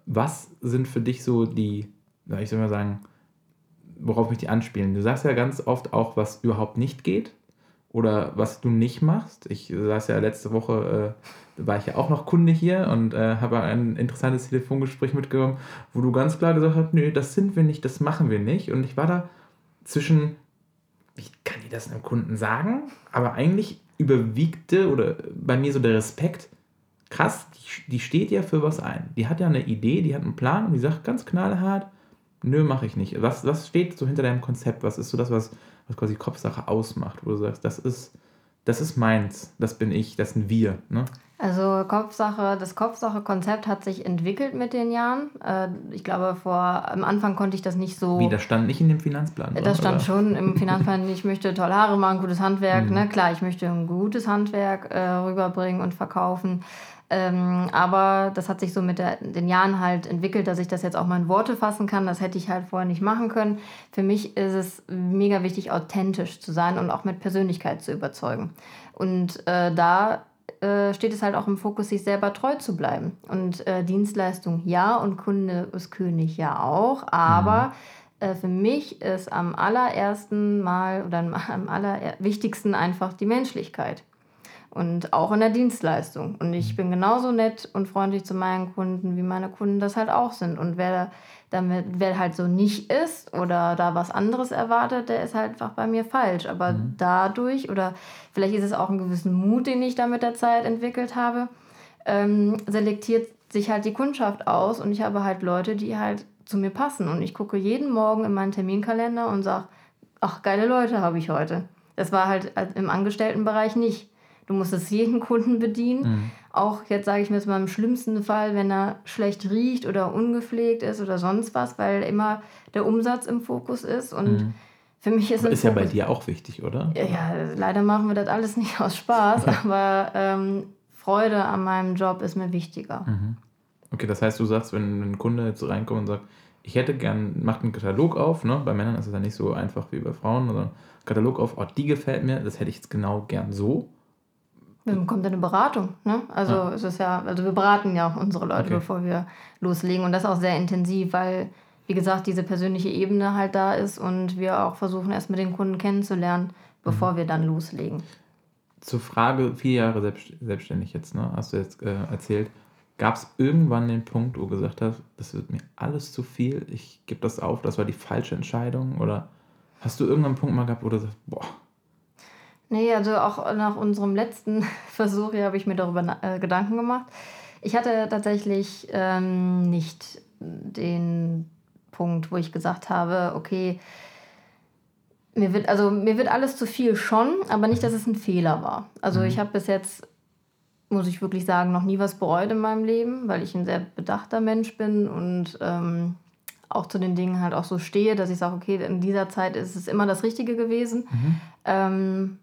Was sind für dich so die, ich soll mal sagen, worauf mich die anspielen? Du sagst ja ganz oft auch, was überhaupt nicht geht oder was du nicht machst. Ich saß ja letzte Woche, äh, war ich ja auch noch Kunde hier und äh, habe ein interessantes Telefongespräch mitgenommen, wo du ganz klar gesagt hast, nö, das sind wir nicht, das machen wir nicht. Und ich war da zwischen, ich kann dir das einem Kunden sagen, aber eigentlich überwiegte oder bei mir so der Respekt, krass, die, die steht ja für was ein. Die hat ja eine Idee, die hat einen Plan und die sagt ganz knallhart, nö, mache ich nicht. Was, was steht so hinter deinem Konzept? Was ist so das, was was quasi Kopfsache ausmacht, wo du sagst, das ist, das ist meins, das bin ich, das sind wir. Ne? Also Kopfsache, das Kopfsache-Konzept hat sich entwickelt mit den Jahren. Äh, ich glaube, vor am Anfang konnte ich das nicht so. Wie, das stand nicht in dem Finanzplan? Das stand oder? schon im Finanzplan. Ich möchte tolle Haare machen, gutes Handwerk. Mhm. Ne? Klar, ich möchte ein gutes Handwerk äh, rüberbringen und verkaufen. Ähm, aber das hat sich so mit der, den Jahren halt entwickelt, dass ich das jetzt auch mal in Worte fassen kann. Das hätte ich halt vorher nicht machen können. Für mich ist es mega wichtig, authentisch zu sein und auch mit Persönlichkeit zu überzeugen. Und äh, da äh, steht es halt auch im Fokus, sich selber treu zu bleiben. Und äh, Dienstleistung ja und Kunde ist König ja auch. Aber mhm. äh, für mich ist am allerersten Mal oder am allerwichtigsten einfach die Menschlichkeit und auch in der Dienstleistung. Und ich bin genauso nett und freundlich zu meinen Kunden, wie meine Kunden das halt auch sind. Und wer damit, wer halt so nicht ist oder da was anderes erwartet, der ist halt einfach bei mir falsch. Aber mhm. dadurch, oder vielleicht ist es auch ein gewissen Mut, den ich da mit der Zeit entwickelt habe, ähm, selektiert sich halt die Kundschaft aus und ich habe halt Leute, die halt zu mir passen. Und ich gucke jeden Morgen in meinen Terminkalender und sage, ach, geile Leute habe ich heute. Das war halt im Angestelltenbereich nicht. Du musstest jeden Kunden bedienen. Mhm. Auch jetzt sage ich mir jetzt mal im schlimmsten Fall, wenn er schlecht riecht oder ungepflegt ist oder sonst was, weil immer der Umsatz im Fokus ist. Und mhm. für mich ist es. Ist ja bei dir auch wichtig, oder? Ja, ja, leider machen wir das alles nicht aus Spaß, aber ähm, Freude an meinem Job ist mir wichtiger. Mhm. Okay, das heißt, du sagst, wenn ein Kunde jetzt reinkommt und sagt, ich hätte gern, macht einen Katalog auf, ne? bei Männern ist es ja nicht so einfach wie bei Frauen, sondern Katalog auf, oh, die gefällt mir, das hätte ich jetzt genau gern so. Dann kommt eine Beratung. Ne? Also ja. es ist ja, also wir beraten ja auch unsere Leute, okay. bevor wir loslegen. Und das auch sehr intensiv, weil, wie gesagt, diese persönliche Ebene halt da ist und wir auch versuchen, erst mit den Kunden kennenzulernen, bevor mhm. wir dann loslegen. Zur Frage, vier Jahre selbst, selbstständig jetzt, ne? hast du jetzt äh, erzählt. Gab es irgendwann den Punkt, wo du gesagt hast, das wird mir alles zu viel, ich gebe das auf, das war die falsche Entscheidung? Oder hast du irgendeinen Punkt mal gehabt, wo du sagst, boah, Nee, also auch nach unserem letzten Versuch hier habe ich mir darüber äh, Gedanken gemacht. Ich hatte tatsächlich ähm, nicht den Punkt, wo ich gesagt habe, okay, mir wird, also mir wird alles zu viel schon, aber nicht, dass es ein Fehler war. Also mhm. ich habe bis jetzt, muss ich wirklich sagen, noch nie was bereut in meinem Leben, weil ich ein sehr bedachter Mensch bin und ähm, auch zu den Dingen halt auch so stehe, dass ich sage, okay, in dieser Zeit ist es immer das Richtige gewesen. Mhm. Ähm,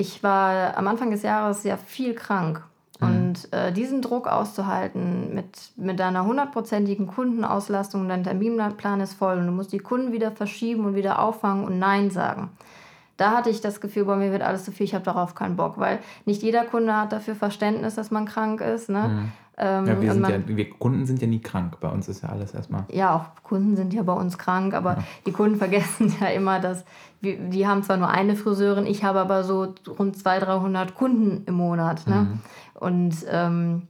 ich war am Anfang des Jahres sehr viel krank Mhm. Und äh, diesen Druck auszuhalten mit, mit deiner hundertprozentigen Kundenauslastung, dein Terminplan ist voll und du musst die Kunden wieder verschieben und wieder auffangen und Nein sagen. Da hatte ich das Gefühl, bei mir wird alles zu viel, ich habe darauf keinen Bock, weil nicht jeder Kunde hat dafür Verständnis, dass man krank ist. Ne? Mhm. Ähm, ja, wir sind man, ja, wir Kunden sind ja nie krank. Bei uns ist ja alles erstmal. Ja, auch Kunden sind ja bei uns krank, aber ja. die Kunden vergessen ja immer, dass wir, die haben zwar nur eine Friseurin, ich habe aber so rund 200, 300 Kunden im Monat. Ne? Mhm. Und ähm,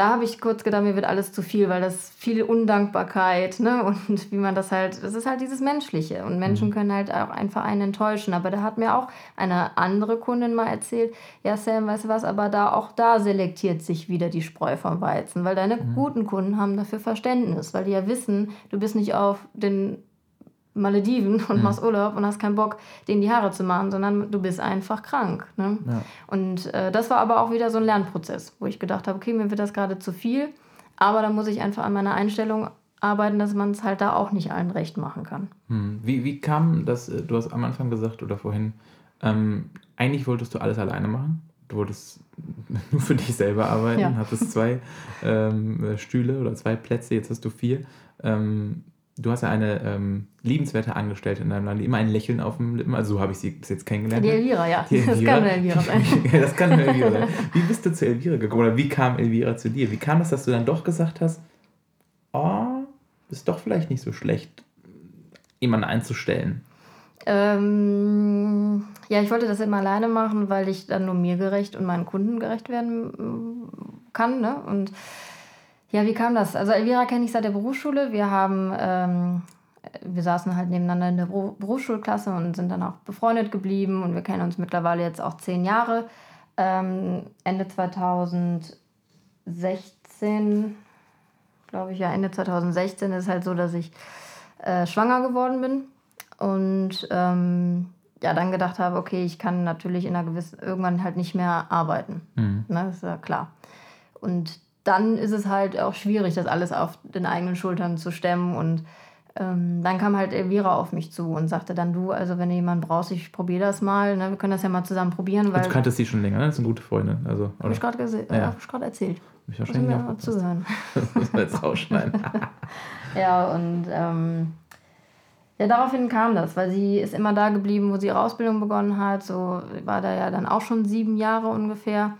da habe ich kurz gedacht, mir wird alles zu viel, weil das viel Undankbarkeit, ne? Und wie man das halt, das ist halt dieses Menschliche. Und Menschen mhm. können halt auch einfach einen enttäuschen. Aber da hat mir auch eine andere Kundin mal erzählt, ja Sam, weißt du was, aber da auch da selektiert sich wieder die Spreu vom Weizen, weil deine mhm. guten Kunden haben dafür Verständnis, weil die ja wissen, du bist nicht auf den Malediven und mhm. machst Urlaub und hast keinen Bock, denen die Haare zu machen, sondern du bist einfach krank. Ne? Ja. Und äh, das war aber auch wieder so ein Lernprozess, wo ich gedacht habe, okay, mir wird das gerade zu viel, aber da muss ich einfach an meiner Einstellung arbeiten, dass man es halt da auch nicht allen recht machen kann. Hm. Wie, wie kam das, äh, du hast am Anfang gesagt oder vorhin, ähm, eigentlich wolltest du alles alleine machen? Du wolltest nur für dich selber arbeiten, ja. hattest zwei ähm, Stühle oder zwei Plätze, jetzt hast du vier. Ähm, du hast ja eine ähm, liebenswerte Angestellte in deinem Land, die immer ein Lächeln auf dem Lippen, also so habe ich sie bis jetzt kennengelernt. Die Elvira, ja. Die Elvira. Das kann eine Elvira sein. das kann eine Elvira sein. Wie bist du zu Elvira gekommen oder wie kam Elvira zu dir? Wie kam es, dass du dann doch gesagt hast, oh, ist doch vielleicht nicht so schlecht, jemanden einzustellen? Ähm, ja, ich wollte das immer alleine machen, weil ich dann nur mir gerecht und meinen Kunden gerecht werden kann. Ne? Und ja, wie kam das? Also Elvira kenne ich seit der Berufsschule. Wir haben, ähm, wir saßen halt nebeneinander in der Berufsschulklasse und sind dann auch befreundet geblieben und wir kennen uns mittlerweile jetzt auch zehn Jahre. Ähm, Ende 2016, glaube ich, ja, Ende 2016 ist halt so, dass ich äh, schwanger geworden bin und ähm, ja, dann gedacht habe, okay, ich kann natürlich in einer gewissen, irgendwann halt nicht mehr arbeiten. Mhm. Ne, das ist ja klar. Und dann ist es halt auch schwierig, das alles auf den eigenen Schultern zu stemmen. Und ähm, dann kam halt Elvira auf mich zu und sagte dann, du, also wenn du jemanden brauchst, ich probiere das mal, ne? wir können das ja mal zusammen probieren. Weil du kanntest sie schon länger, ne? das sind gute Freunde. Also, Habe ich gerade ja. hab erzählt. Ich wahrscheinlich auch zuhören. das müssen wir jetzt rausschneiden. ja, und ähm, ja, daraufhin kam das, weil sie ist immer da geblieben, wo sie ihre Ausbildung begonnen hat. So war da ja dann auch schon sieben Jahre ungefähr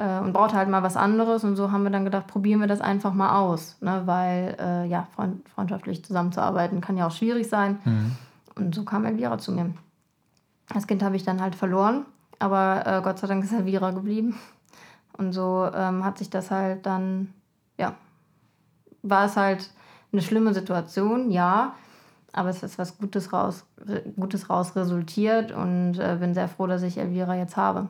äh, und brauchte halt mal was anderes. Und so haben wir dann gedacht, probieren wir das einfach mal aus. Ne? Weil äh, ja, freund freundschaftlich zusammenzuarbeiten kann ja auch schwierig sein. Mhm. Und so kam Elvira zu mir. Das Kind habe ich dann halt verloren, aber äh, Gott sei Dank ist Elvira geblieben. Und so ähm, hat sich das halt dann, ja, war es halt eine schlimme Situation, ja, aber es ist was Gutes raus, Gutes raus resultiert und äh, bin sehr froh, dass ich Elvira jetzt habe.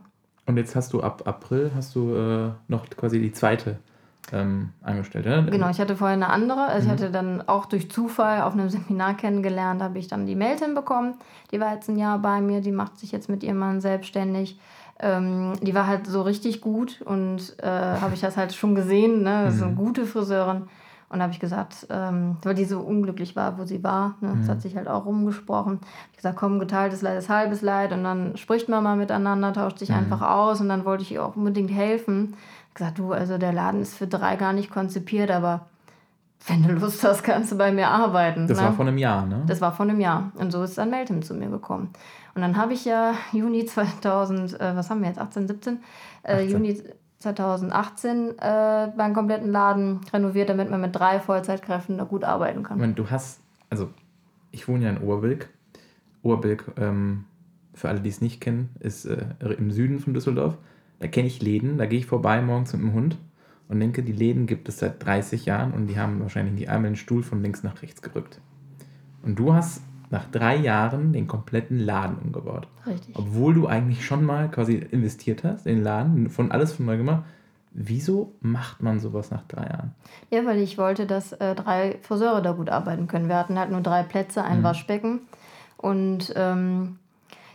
Und jetzt hast du ab April hast du äh, noch quasi die zweite ähm, angestellt, ne? Genau, ich hatte vorher eine andere. Also mhm. ich hatte dann auch durch Zufall auf einem Seminar kennengelernt, habe ich dann die Meltin bekommen. Die war jetzt ein Jahr bei mir, die macht sich jetzt mit ihrem Mann selbstständig. Ähm, die war halt so richtig gut und äh, habe ich das halt schon gesehen. Ne? Das ist eine mhm. gute Friseurin. Und da habe ich gesagt, ähm, weil die so unglücklich war, wo sie war, ne? das hat mhm. sich halt auch rumgesprochen. Ich gesagt, komm, geteiltes Leid ist halbes Leid und dann spricht man mal miteinander, tauscht sich mhm. einfach aus und dann wollte ich ihr auch unbedingt helfen. Ich gesagt, du, also der Laden ist für drei gar nicht konzipiert, aber wenn du Lust hast, kannst du bei mir arbeiten. Das ne? war vor einem Jahr, ne? Das war vor einem Jahr. Und so ist dann Meltem zu mir gekommen. Und dann habe ich ja Juni 2000, äh, was haben wir jetzt, 18, 17? Äh, 18. Juni 2018 äh, meinen kompletten Laden renoviert, damit man mit drei Vollzeitkräften da gut arbeiten kann. Meine, du hast, also ich wohne ja in Oberbilk. Oberbilk, ähm, für alle, die es nicht kennen, ist äh, im Süden von Düsseldorf. Da kenne ich Läden, da gehe ich vorbei morgens mit dem Hund und denke, die Läden gibt es seit 30 Jahren und die haben wahrscheinlich die einmal den Stuhl von links nach rechts gerückt. Und du hast nach drei Jahren den kompletten Laden umgebaut. Richtig. Obwohl du eigentlich schon mal quasi investiert hast in den Laden, von alles von neu gemacht. Wieso macht man sowas nach drei Jahren? Ja, weil ich wollte, dass äh, drei Friseure da gut arbeiten können. Wir hatten halt nur drei Plätze, ein Mhm. Waschbecken. Und ähm,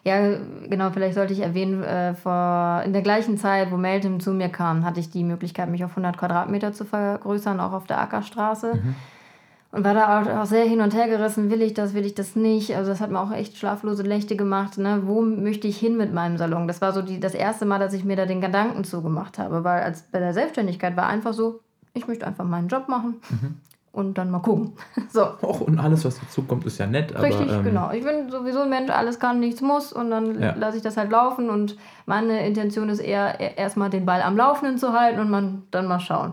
ja, genau, vielleicht sollte ich erwähnen, äh, vor, in der gleichen Zeit, wo Meltem zu mir kam, hatte ich die Möglichkeit, mich auf 100 Quadratmeter zu vergrößern, auch auf der Ackerstraße. Mhm. Und war da auch, sehr hin und her gerissen, will ich das, will ich das nicht. Also das hat mir auch echt schlaflose Nächte gemacht. Ne? Wo möchte ich hin mit meinem Salon? Das war so die, das erste Mal, dass ich mir da den Gedanken zugemacht habe. Weil als bei der Selbstständigkeit war einfach so, ich möchte einfach meinen Job machen Mhm. und dann mal gucken. So, Och, und alles, was dazu kommt, ist ja nett, aber. Richtig, ähm, genau. Ich bin sowieso ein Mensch, alles kann, nichts muss und dann Ja. lasse ich das halt laufen und meine Intention ist eher e- erstmal den Ball am Laufenden zu halten und man dann mal schauen.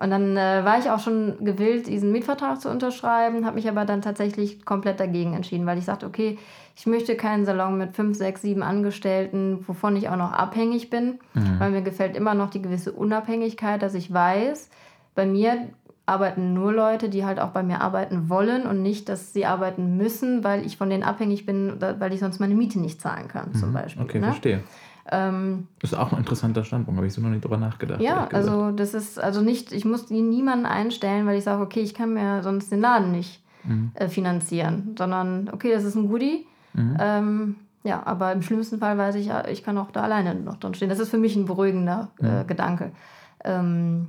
Und dann äh, war ich auch schon gewillt, diesen Mietvertrag zu unterschreiben, habe mich aber dann tatsächlich komplett dagegen entschieden, weil ich sagte, okay, ich möchte keinen Salon mit fünf, sechs, sieben Angestellten, wovon ich auch noch abhängig bin, weil mir gefällt immer noch die gewisse Unabhängigkeit, dass ich weiß, bei mir arbeiten nur Leute, die halt auch bei mir arbeiten wollen und nicht, dass sie arbeiten müssen, weil ich von denen abhängig bin, weil ich sonst meine Miete nicht zahlen kann, zum Beispiel. Okay, ne? verstehe. Ähm, Das ist auch ein interessanter Standpunkt, habe ich so noch nicht drüber nachgedacht. ja, also das ist also nicht, ich muss niemanden einstellen, weil ich sage, okay, ich kann mir sonst den Laden nicht Mhm. äh, finanzieren, sondern okay, das ist ein Goodie. Mhm. Ähm, ja, aber im schlimmsten Fall weiß ich, ja, ich kann auch da alleine noch drin stehen. Das ist für mich ein beruhigender äh, Mhm. Gedanke. Ähm,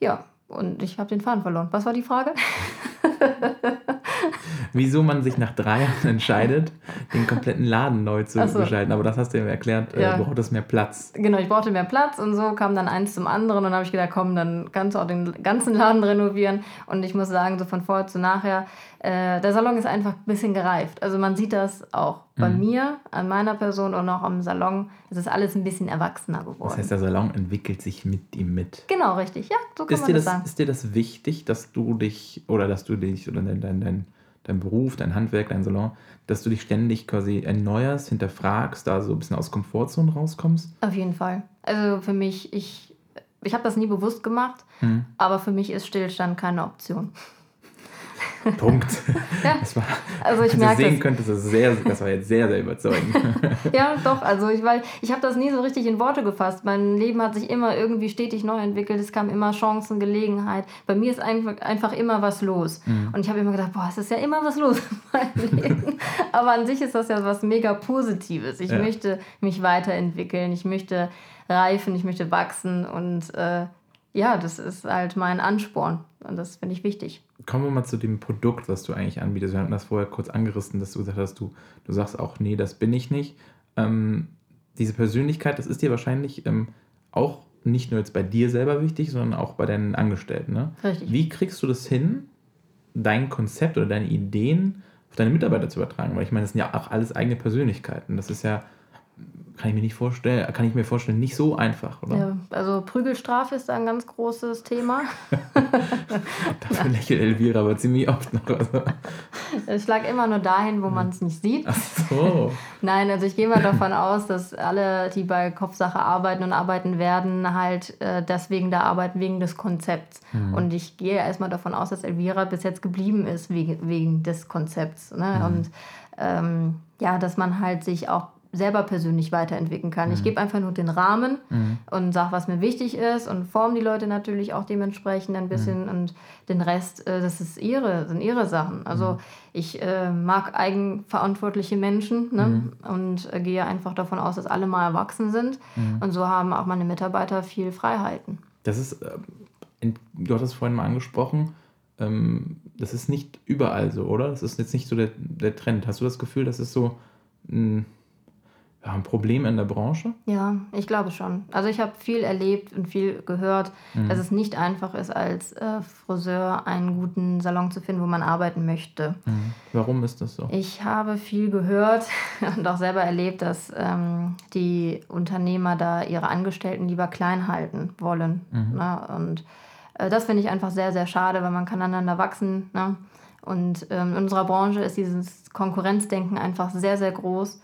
ja, und ich habe den Faden verloren. Was war die Frage? Wieso man sich nach drei Jahren entscheidet, den kompletten Laden neu zu so. gestalten. Aber das hast du ja erklärt, Ja. äh, braucht es mehr Platz. Genau, ich brauchte mehr Platz und so kam dann eins zum anderen und dann habe ich gedacht, komm, dann kannst du auch den ganzen Laden renovieren. Und ich muss sagen, so von vorher zu nachher, äh, der Salon ist einfach ein bisschen gereift. Also man sieht das auch bei Mhm. mir, an meiner Person und auch am Salon. Es ist alles ein bisschen erwachsener geworden. Das heißt, der Salon entwickelt sich mit ihm mit. genau, richtig. Ja, so kann Ist man dir, das, das, sagen. ist dir das wichtig, dass du dich oder dass du dich oder dein, dein, dein, dein Beruf, dein Handwerk, dein Salon, dass du dich ständig quasi erneuerst, hinterfragst, da so ein bisschen aus Komfortzone rauskommst? Auf jeden Fall. Also für mich, ich, ich habe das nie bewusst gemacht, Hm. aber für mich ist Stillstand keine Option. Punkt. Ja. Das war, Also ich merke sehen das. könntest, das, sehr, das war jetzt sehr, sehr überzeugend. Ja, doch. Also ich, weil ich habe das nie so richtig in Worte gefasst. Mein Leben hat sich immer irgendwie stetig neu entwickelt. Es kamen immer Chancen, Gelegenheit. Bei mir ist einfach, einfach immer was los. Und ich habe immer gedacht, boah, es ist ja immer was los in meinem Leben. Aber an sich ist das ja was mega Positives. Ich Ja. möchte mich weiterentwickeln. Ich möchte reifen. Ich möchte wachsen. Und äh, ja, das ist halt mein Ansporn. Und das finde ich wichtig. Kommen wir mal zu dem Produkt, was du eigentlich anbietest. Wir hatten das vorher kurz angerissen, dass du gesagt hast, du, du sagst auch, nee, das bin ich nicht. Ähm, diese Persönlichkeit, das ist dir wahrscheinlich ähm, auch nicht nur jetzt bei dir selber wichtig, sondern auch bei deinen Angestellten. Ne? Richtig. Wie kriegst du das hin, dein Konzept oder deine Ideen auf deine Mitarbeiter zu übertragen? Weil ich meine, das sind ja auch alles eigene Persönlichkeiten. Das ist ja, kann ich mir nicht vorstellen, kann ich mir vorstellen, nicht so einfach, oder? Ja, also Prügelstrafe ist da ein ganz großes Thema. Dafür lächelt Elvira aber ziemlich oft noch. Also. Ich schlag immer nur dahin, wo man es nicht sieht. Ach so. Nein, also ich gehe mal davon aus, dass alle, die bei Kopfsache arbeiten und arbeiten werden, halt äh, deswegen da arbeiten, wegen des Konzepts. Und ich gehe erstmal davon aus, dass Elvira bis jetzt geblieben ist, wegen, wegen des Konzepts. Ne? Und ähm, ja, dass man halt sich auch selber persönlich weiterentwickeln kann. Ich gebe einfach nur den Rahmen und sage, was mir wichtig ist und form die Leute natürlich auch dementsprechend ein bisschen und den Rest, äh, das ist ihre, sind ihre Sachen. Also ich äh, mag eigenverantwortliche Menschen ne? und äh, gehe einfach davon aus, dass alle mal erwachsen sind und so haben auch meine Mitarbeiter viel Freiheiten. Das ist, in- du hattest vorhin mal angesprochen, ähm, das ist nicht überall so, oder? Das ist jetzt nicht so der, der Trend. Hast du das Gefühl, das ist so ein, ja, ein Problem in der Branche? Ja, ich glaube schon. Also ich habe viel erlebt und viel gehört, dass es nicht einfach ist, als äh, Friseur einen guten Salon zu finden, wo man arbeiten möchte. Warum ist das so? Ich habe viel gehört und auch selber erlebt, dass ähm, die Unternehmer da ihre Angestellten lieber klein halten wollen. Ne? Und äh, das finde ich einfach sehr, sehr schade, weil man kann aneinander wachsen. Ne? Und ähm, in unserer Branche ist dieses Konkurrenzdenken einfach sehr, sehr groß.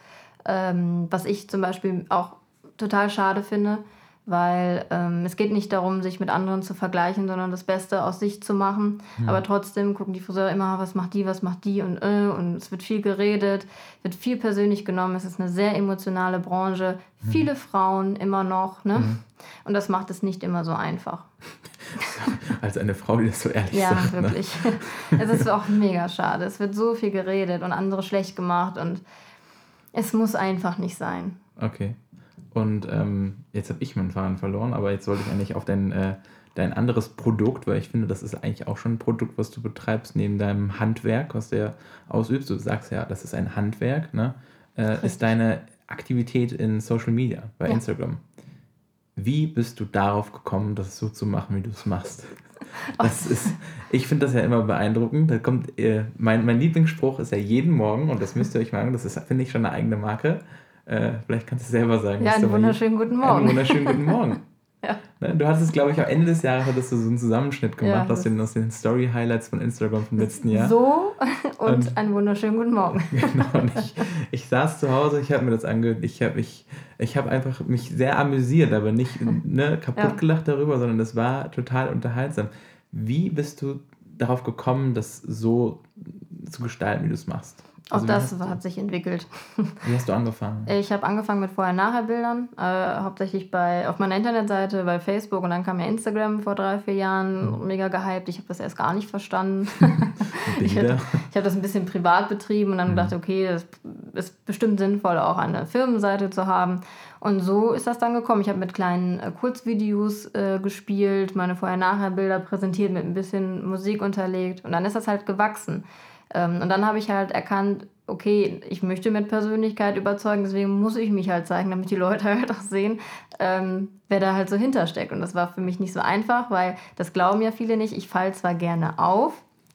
Ähm, was ich zum Beispiel auch total schade finde, weil ähm, es geht nicht darum, sich mit anderen zu vergleichen, sondern das Beste aus sich zu machen. Mhm. Aber trotzdem gucken die Friseure immer, was macht die, was macht die und äh, und es wird viel geredet, wird viel persönlich genommen. Es ist eine sehr emotionale Branche, mhm. viele Frauen immer noch, ne? Mhm. Und das macht es nicht immer so einfach. Als eine Frau, die das so ehrlich ja, sagt. Ja, ne? wirklich. Ne? es ist auch mega schade. Es wird so viel geredet und andere schlecht gemacht und es muss einfach nicht sein. Okay. Und ähm, jetzt habe ich meinen Faden verloren, aber jetzt wollte ich eigentlich auf dein, äh, dein anderes Produkt, weil ich finde, das ist eigentlich auch schon ein Produkt, was du betreibst neben deinem Handwerk, was du ja ausübst. Du sagst ja, das ist ein Handwerk, ne? Äh, ist deine Aktivität in Social Media bei ja. Instagram. Wie bist du darauf gekommen, das so zu machen, wie du es machst? Das ist, ich finde das ja immer beeindruckend. Da kommt, äh, mein, mein Lieblingsspruch ist ja jeden Morgen, und das müsst ihr euch merken, das ist, finde ich, schon eine eigene Marke. Äh, vielleicht kannst du es selber sagen. Ja, einen wunderschönen guten Morgen. Einen wunderschönen guten Morgen. Ja. Ne, du hattest, glaube ich, am Ende des Jahres hattest du so einen Zusammenschnitt gemacht ja, aus, den, aus den Story-Highlights von Instagram vom letzten Jahr. So und, und einen wunderschönen guten Morgen. genau, ich, ich saß zu Hause, ich habe mir das angehört, ich habe ich, ich hab einfach mich sehr amüsiert, aber nicht ne, kaputt ja. gelacht darüber, sondern das war total unterhaltsam. Wie bist du darauf gekommen, das so zu gestalten, wie du es machst? Also auch das hat sich entwickelt. Wie hast du angefangen? Ich habe angefangen mit Vorher-Nachher-Bildern, äh, hauptsächlich bei, auf meiner Internetseite, bei Facebook und dann kam ja Instagram vor drei, vier Jahren, mhm. mega gehypt. Ich habe das erst gar nicht verstanden. ich habe hab das ein bisschen privat betrieben und dann mhm. gedacht, okay, das ist bestimmt sinnvoll, auch eine Firmenseite zu haben. Und so ist das dann gekommen. Ich habe mit kleinen äh, Kurzvideos äh, gespielt, meine Vorher-Nachher-Bilder präsentiert, mit ein bisschen Musik unterlegt und dann ist das halt gewachsen. Ähm, und dann habe ich halt erkannt, okay, ich möchte mit Persönlichkeit überzeugen, deswegen muss ich mich halt zeigen, damit die Leute halt auch sehen, ähm, wer da halt so hintersteckt. Und das war für mich nicht so einfach, weil das glauben ja viele nicht. Ich falle zwar gerne auf,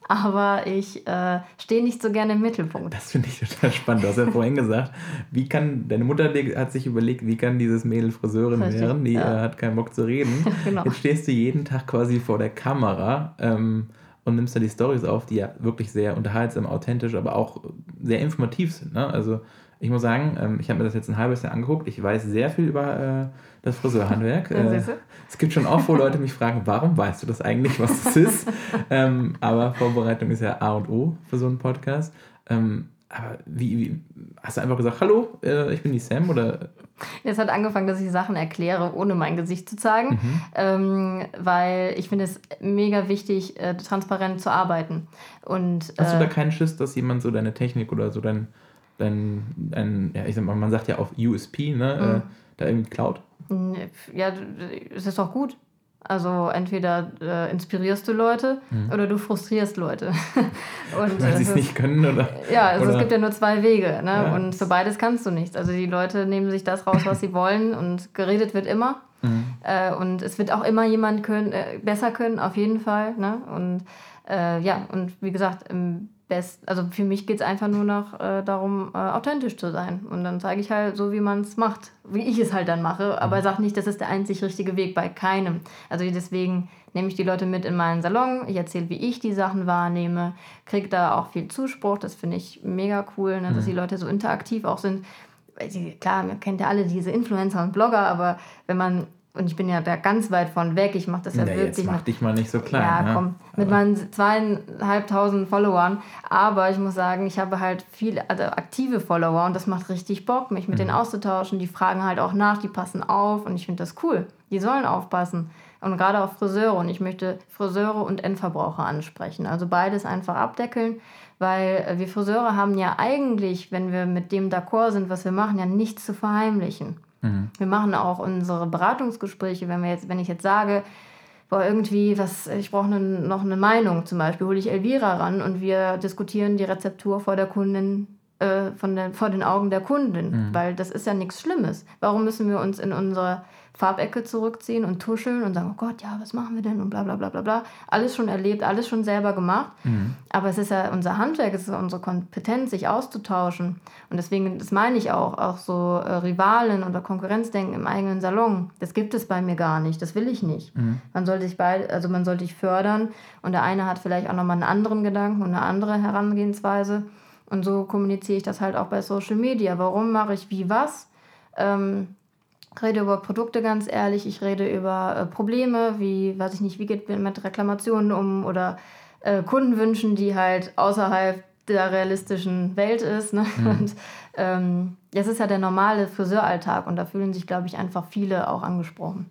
aber ich äh, stehe nicht so gerne im Mittelpunkt. Das finde ich total spannend. Du hast ja vorhin gesagt, wie kann, deine Mutter hat sich überlegt, wie kann dieses Mädel Friseurin werden, die ja. äh, hat keinen Bock zu reden. genau. Jetzt stehst du jeden Tag quasi vor der Kamera. Ähm, und nimmst da die Stories auf, die ja wirklich sehr unterhaltsam, authentisch, aber auch sehr informativ sind. Ne? Also ich muss sagen, ähm, ich habe mir das jetzt ein halbes Jahr angeguckt. Ich weiß sehr viel über äh, das Friseurhandwerk. Äh, es gibt schon oft, wo Leute mich fragen, warum weißt du das eigentlich, was das ist? ähm, aber Vorbereitung ist ja A und O für so einen Podcast. Ähm, aber wie, wie, hast du einfach gesagt, hallo, äh, ich bin die Sam oder es hat angefangen, dass ich Sachen erkläre, ohne mein Gesicht zu zeigen, mhm. ähm, weil ich finde es mega wichtig, äh, transparent zu arbeiten. Und, Hast äh, du da keinen Schiss, dass jemand so deine Technik oder so dein, dein, dein ja, ich sag mal, man sagt ja auf USP, ne, äh, mhm. äh, da irgendwie klaut? Ja, es ist doch gut. Also entweder äh, inspirierst du Leute mhm. oder du frustrierst Leute. und, Weil sie es nicht können, oder? Ja, also oder? es gibt ja nur zwei Wege. Ne? Ja. Und für beides kannst du nichts. Also die Leute nehmen sich das raus, was sie wollen und geredet wird immer. Mhm. Äh, und es wird auch immer jemand können, äh, besser können, auf jeden Fall. Ne? Und äh, ja, und wie gesagt, im best, also für mich geht es einfach nur noch äh, darum, äh, authentisch zu sein. Und dann zeige ich halt so, wie man es macht, wie ich es halt dann mache. Aber mhm. sage nicht, das ist der einzig richtige Weg bei keinem. Also deswegen nehme ich die Leute mit in meinen Salon, ich erzähle, wie ich die Sachen wahrnehme, kriege da auch viel Zuspruch. Das finde ich mega cool, ne, dass mhm. die Leute so interaktiv auch sind. Klar, man kennt ja alle diese Influencer und Blogger, aber wenn man und ich bin ja da ganz weit von weg. Ich mache das ja, ja wirklich. Jetzt mach dich mal nicht so klein. Ja, ne? komm, mit meinen zweieinhalbtausend Followern. Aber ich muss sagen, ich habe halt viele also aktive Follower und das macht richtig Bock, mich mit mhm. denen auszutauschen. Die fragen halt auch nach, die passen auf und ich finde das cool. Die sollen aufpassen. Und gerade auch Friseure. Und ich möchte Friseure und Endverbraucher ansprechen. Also beides einfach abdeckeln, weil wir Friseure haben ja eigentlich, wenn wir mit dem d'accord sind, was wir machen, ja nichts zu verheimlichen. Mhm. Wir machen auch unsere Beratungsgespräche, wenn wir jetzt, wenn ich jetzt sage, boah, irgendwie, was, ich brauche ne, noch eine Meinung zum Beispiel, hole ich Elvira ran und wir diskutieren die Rezeptur vor der Kundin, äh, von der, vor den Augen der Kundin, mhm. weil das ist ja nichts Schlimmes. Warum müssen wir uns in unserer Farbecke zurückziehen und tuscheln und sagen, oh Gott, ja, was machen wir denn und bla bla bla bla bla. Alles schon erlebt, alles schon selber gemacht. Mhm. Aber es ist ja unser Handwerk, es ist unsere Kompetenz, sich auszutauschen. Und deswegen, das meine ich auch, auch so äh, Rivalen oder Konkurrenzdenken im eigenen Salon, das gibt es bei mir gar nicht, das will ich nicht. Mhm. Man sollte sich beide, also man sollte sich fördern und der eine hat vielleicht auch nochmal einen anderen Gedanken und eine andere Herangehensweise. Und so kommuniziere ich das halt auch bei Social Media. Warum mache ich wie was? Ähm, rede über Produkte ganz ehrlich, ich rede über äh, Probleme, wie, weiß ich nicht, wie geht man mit Reklamationen um oder äh, Kundenwünschen, die halt außerhalb der realistischen Welt ist. Ne? Mhm. Und ähm, das ist ja der normale Friseuralltag und da fühlen sich, glaube ich, einfach viele auch angesprochen.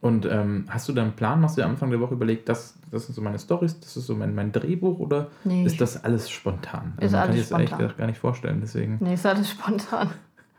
Und ähm, hast du da einen Plan? Hast du am Anfang der Woche überlegt, das, das sind so meine Stories, das ist so mein, mein Drehbuch oder nee, ist das alles spontan? Also ist man alles kann sich das spontan. echt gar nicht vorstellen. Deswegen. Nee, ist alles spontan.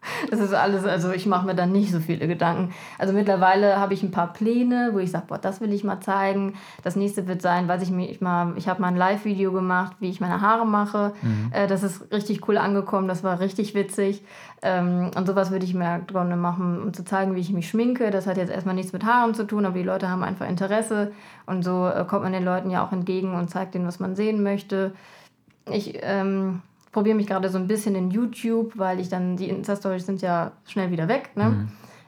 Das ist alles, also ich mache mir dann nicht so viele Gedanken. Also mittlerweile habe ich ein paar Pläne, wo ich sage, boah, das will ich mal zeigen. Das nächste wird sein, weiß ich mir, ich mal, ich habe mal ein Live-Video gemacht, wie ich meine Haare mache. Mhm. Äh, das ist richtig cool angekommen, das war richtig witzig. Ähm, und sowas würde ich mir gerne machen, um zu zeigen, wie ich mich schminke. Das hat jetzt erstmal nichts mit Haaren zu tun, aber die Leute haben einfach Interesse. Und so äh, kommt man den Leuten ja auch entgegen und zeigt denen, was man sehen möchte. Ich ähm, probiere mich gerade so ein bisschen in YouTube, weil ich dann, die Insta-Stories sind ja schnell wieder weg. Ne? Mhm.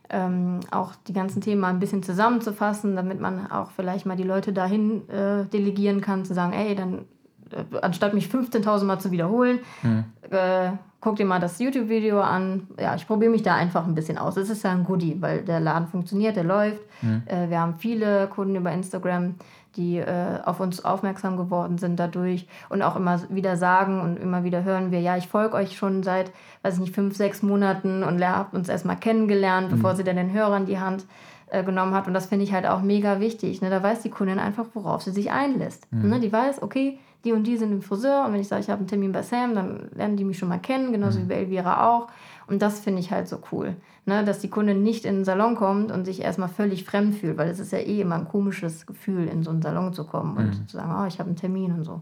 Ähm, auch die ganzen Themen mal ein bisschen zusammenzufassen, damit man auch vielleicht mal die Leute dahin äh, delegieren kann, zu sagen, ey, dann äh, anstatt mich 15.000 Mal zu wiederholen, mhm. äh, guck dir mal das YouTube-Video an. Ja, ich probiere mich da einfach ein bisschen aus. Es ist ja ein Goodie, weil der Laden funktioniert, der läuft. Mhm. Äh, wir haben viele Kunden über Instagram, die äh, auf uns aufmerksam geworden sind dadurch und auch immer wieder sagen und immer wieder hören wir, ja, ich folge euch schon seit, weiß ich nicht, fünf, sechs Monaten und habt uns erstmal kennengelernt, mhm. bevor sie dann den Hörer in die Hand äh, genommen hat. Und das finde ich halt auch mega wichtig. Ne? Da weiß die Kundin einfach, worauf sie sich einlässt. Mhm. Ne? Die weiß, okay, die und die sind im Friseur und wenn ich sage, ich habe einen Termin bei Sam, dann lernen die mich schon mal kennen, genauso mhm. wie bei Elvira auch. Und das finde ich halt so cool, ne? dass die Kundin nicht in den Salon kommt und sich erstmal völlig fremd fühlt, weil es ist ja eh immer ein komisches Gefühl, in so einen Salon zu kommen und mhm. zu sagen, oh, ich habe einen Termin und so.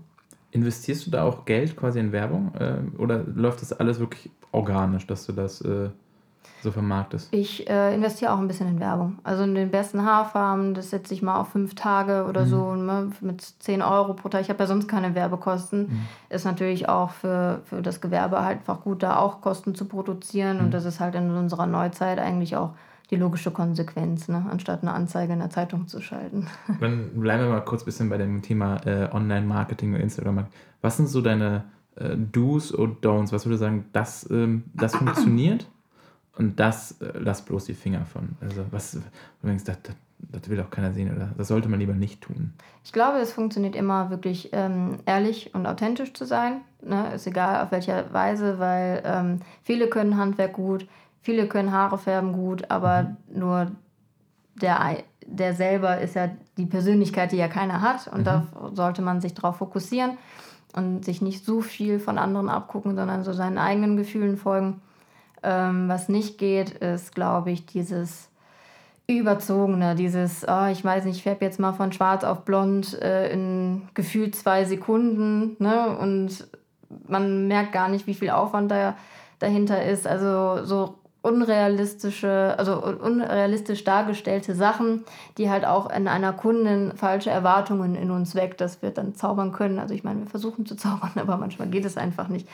Investierst du da auch Geld quasi in Werbung äh, oder läuft das alles wirklich organisch, dass du das äh, so vermarktest? Ich äh, investiere auch ein bisschen in Werbung. Also in den besten Haarfarben, das setze ich mal auf fünf Tage oder mhm. so ne, mit 10 Euro pro Tag. Ich habe ja sonst keine Werbekosten. Mhm. Ist natürlich auch für, für das Gewerbe halt einfach gut, da auch Kosten zu produzieren. Mhm. Und das ist halt in unserer Neuzeit eigentlich auch die logische Konsequenz, ne? anstatt eine Anzeige in der Zeitung zu schalten. Dann bleiben wir mal kurz ein bisschen bei dem Thema äh, Online-Marketing und Instagram. Was sind so deine äh, Do's und Don'ts? Was würdest du sagen, das, ähm, das funktioniert? Und das, äh, lass bloß die Finger von. Also, was, du denkst, das, das, das will auch keiner sehen oder das sollte man lieber nicht tun. Ich glaube, es funktioniert immer wirklich ähm, ehrlich und authentisch zu sein. Ne? Ist egal auf welcher Weise, weil ähm, viele können Handwerk gut, viele können Haare färben gut, aber mhm. nur der, der selber ist ja die Persönlichkeit, die ja keiner hat. Und mhm. da sollte man sich darauf fokussieren und sich nicht so viel von anderen abgucken, sondern so seinen eigenen Gefühlen folgen. Ähm, was nicht geht, ist, glaube ich, dieses überzogene, dieses, oh, ich weiß nicht, ich färbe jetzt mal von schwarz auf blond äh, in gefühlt zwei Sekunden ne? und man merkt gar nicht, wie viel Aufwand da dahinter ist. Also so unrealistische, also unrealistisch dargestellte Sachen, die halt auch in einer Kundin falsche Erwartungen in uns weckt, dass wir dann zaubern können. Also ich meine, wir versuchen zu zaubern, aber manchmal geht es einfach nicht.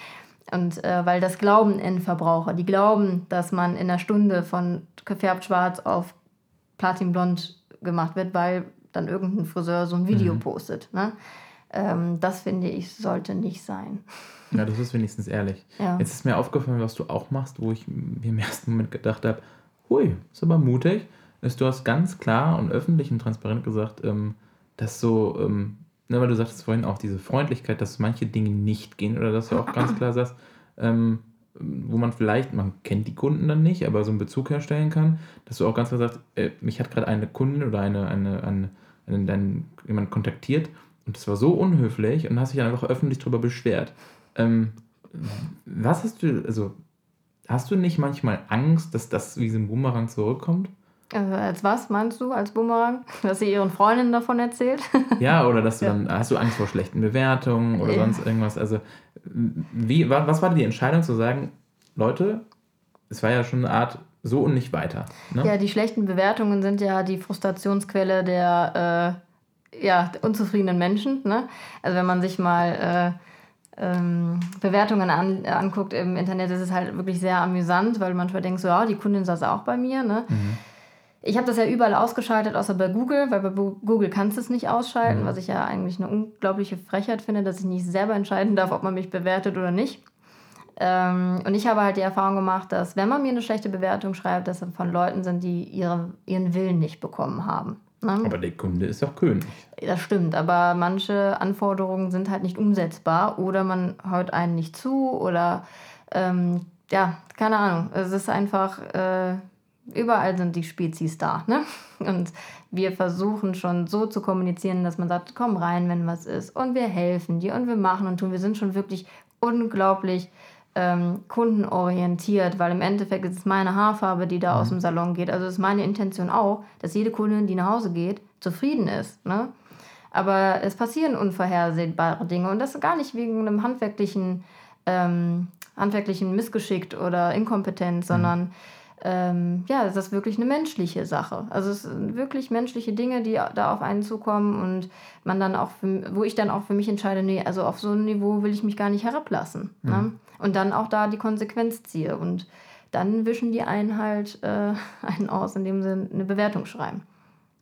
Und äh, weil das glauben Endverbraucher, die glauben, dass man in einer Stunde von gefärbt schwarz auf platinblond gemacht wird, weil dann irgendein Friseur so ein Video mhm. postet. Ne? Ähm, das finde ich, sollte nicht sein. Ja, das ist wenigstens ehrlich. Ja. Jetzt ist mir aufgefallen, was du auch machst, wo ich mir im ersten Moment gedacht habe, hui, ist aber mutig, ist, du hast ganz klar und öffentlich und transparent gesagt, ähm, dass so ähm, ne, weil du sagtest vorhin auch diese Freundlichkeit, dass manche Dinge nicht gehen oder dass du auch ganz klar sagst, ähm, wo man vielleicht, man kennt die Kunden dann nicht, aber so einen Bezug herstellen kann, dass du auch ganz klar sagst, äh, mich hat gerade eine Kundin oder eine, eine, eine, eine, eine, jemand kontaktiert und das war so unhöflich und hast dich einfach öffentlich darüber beschwert. Ähm, was hast du, also hast du nicht manchmal Angst, dass das wie so ein Boomerang zurückkommt? Also als was meinst du, als Bumerang? Dass sie ihren Freundinnen davon erzählt? Ja, oder dass du dann, hast du Angst vor schlechten Bewertungen oder ja. sonst irgendwas? Also, wie, was war die Entscheidung zu sagen, Leute, es war ja schon eine Art so und nicht weiter? Ne? Ja, die schlechten Bewertungen sind ja die Frustrationsquelle der äh, ja, unzufriedenen Menschen. Ne? Also wenn man sich mal... Äh, ähm, Bewertungen an, anguckt im Internet, ist es halt wirklich sehr amüsant, weil manchmal denkst so, ja, die Kundin saß auch bei mir. Ne? Mhm. Ich habe das ja überall ausgeschaltet, außer bei Google, weil bei Google kannst du es nicht ausschalten, mhm. was ich ja eigentlich eine unglaubliche Frechheit finde, dass ich nicht selber entscheiden darf, ob man mich bewertet oder nicht. Ähm, und ich habe halt die Erfahrung gemacht, dass wenn man mir eine schlechte Bewertung schreibt, dass es von Leuten sind, die ihre, ihren Willen nicht bekommen haben. Ne? Aber der Kunde ist doch König. Das stimmt, aber manche Anforderungen sind halt nicht umsetzbar oder man hört einen nicht zu oder ähm, ja, keine Ahnung. Es ist einfach, äh, überall sind die Spezies da. Ne? Und wir versuchen schon so zu kommunizieren, dass man sagt, komm rein, wenn was ist. Und wir helfen dir und wir machen und tun. Wir sind schon wirklich unglaublich ähm, kundenorientiert, weil im Endeffekt ist es meine Haarfarbe, die da mhm. aus dem Salon geht. Also ist meine Intention auch, dass jede Kundin, die nach Hause geht, zufrieden ist. Ne? Aber es passieren unvorhersehbare Dinge und das gar nicht wegen einem handwerklichen, ähm, handwerklichen Missgeschick oder Inkompetenz, mhm. Ähm, ja, ist wirklich eine menschliche Sache. Also es sind wirklich menschliche Dinge, die da auf einen zukommen und man dann auch, für, wo ich dann auch für mich entscheide, nee, also auf so ein Niveau will ich mich gar nicht herablassen. Mhm. Ne? Und dann auch da die Konsequenz ziehe. Und dann wischen die einen halt äh, einen aus, indem sie eine Bewertung schreiben.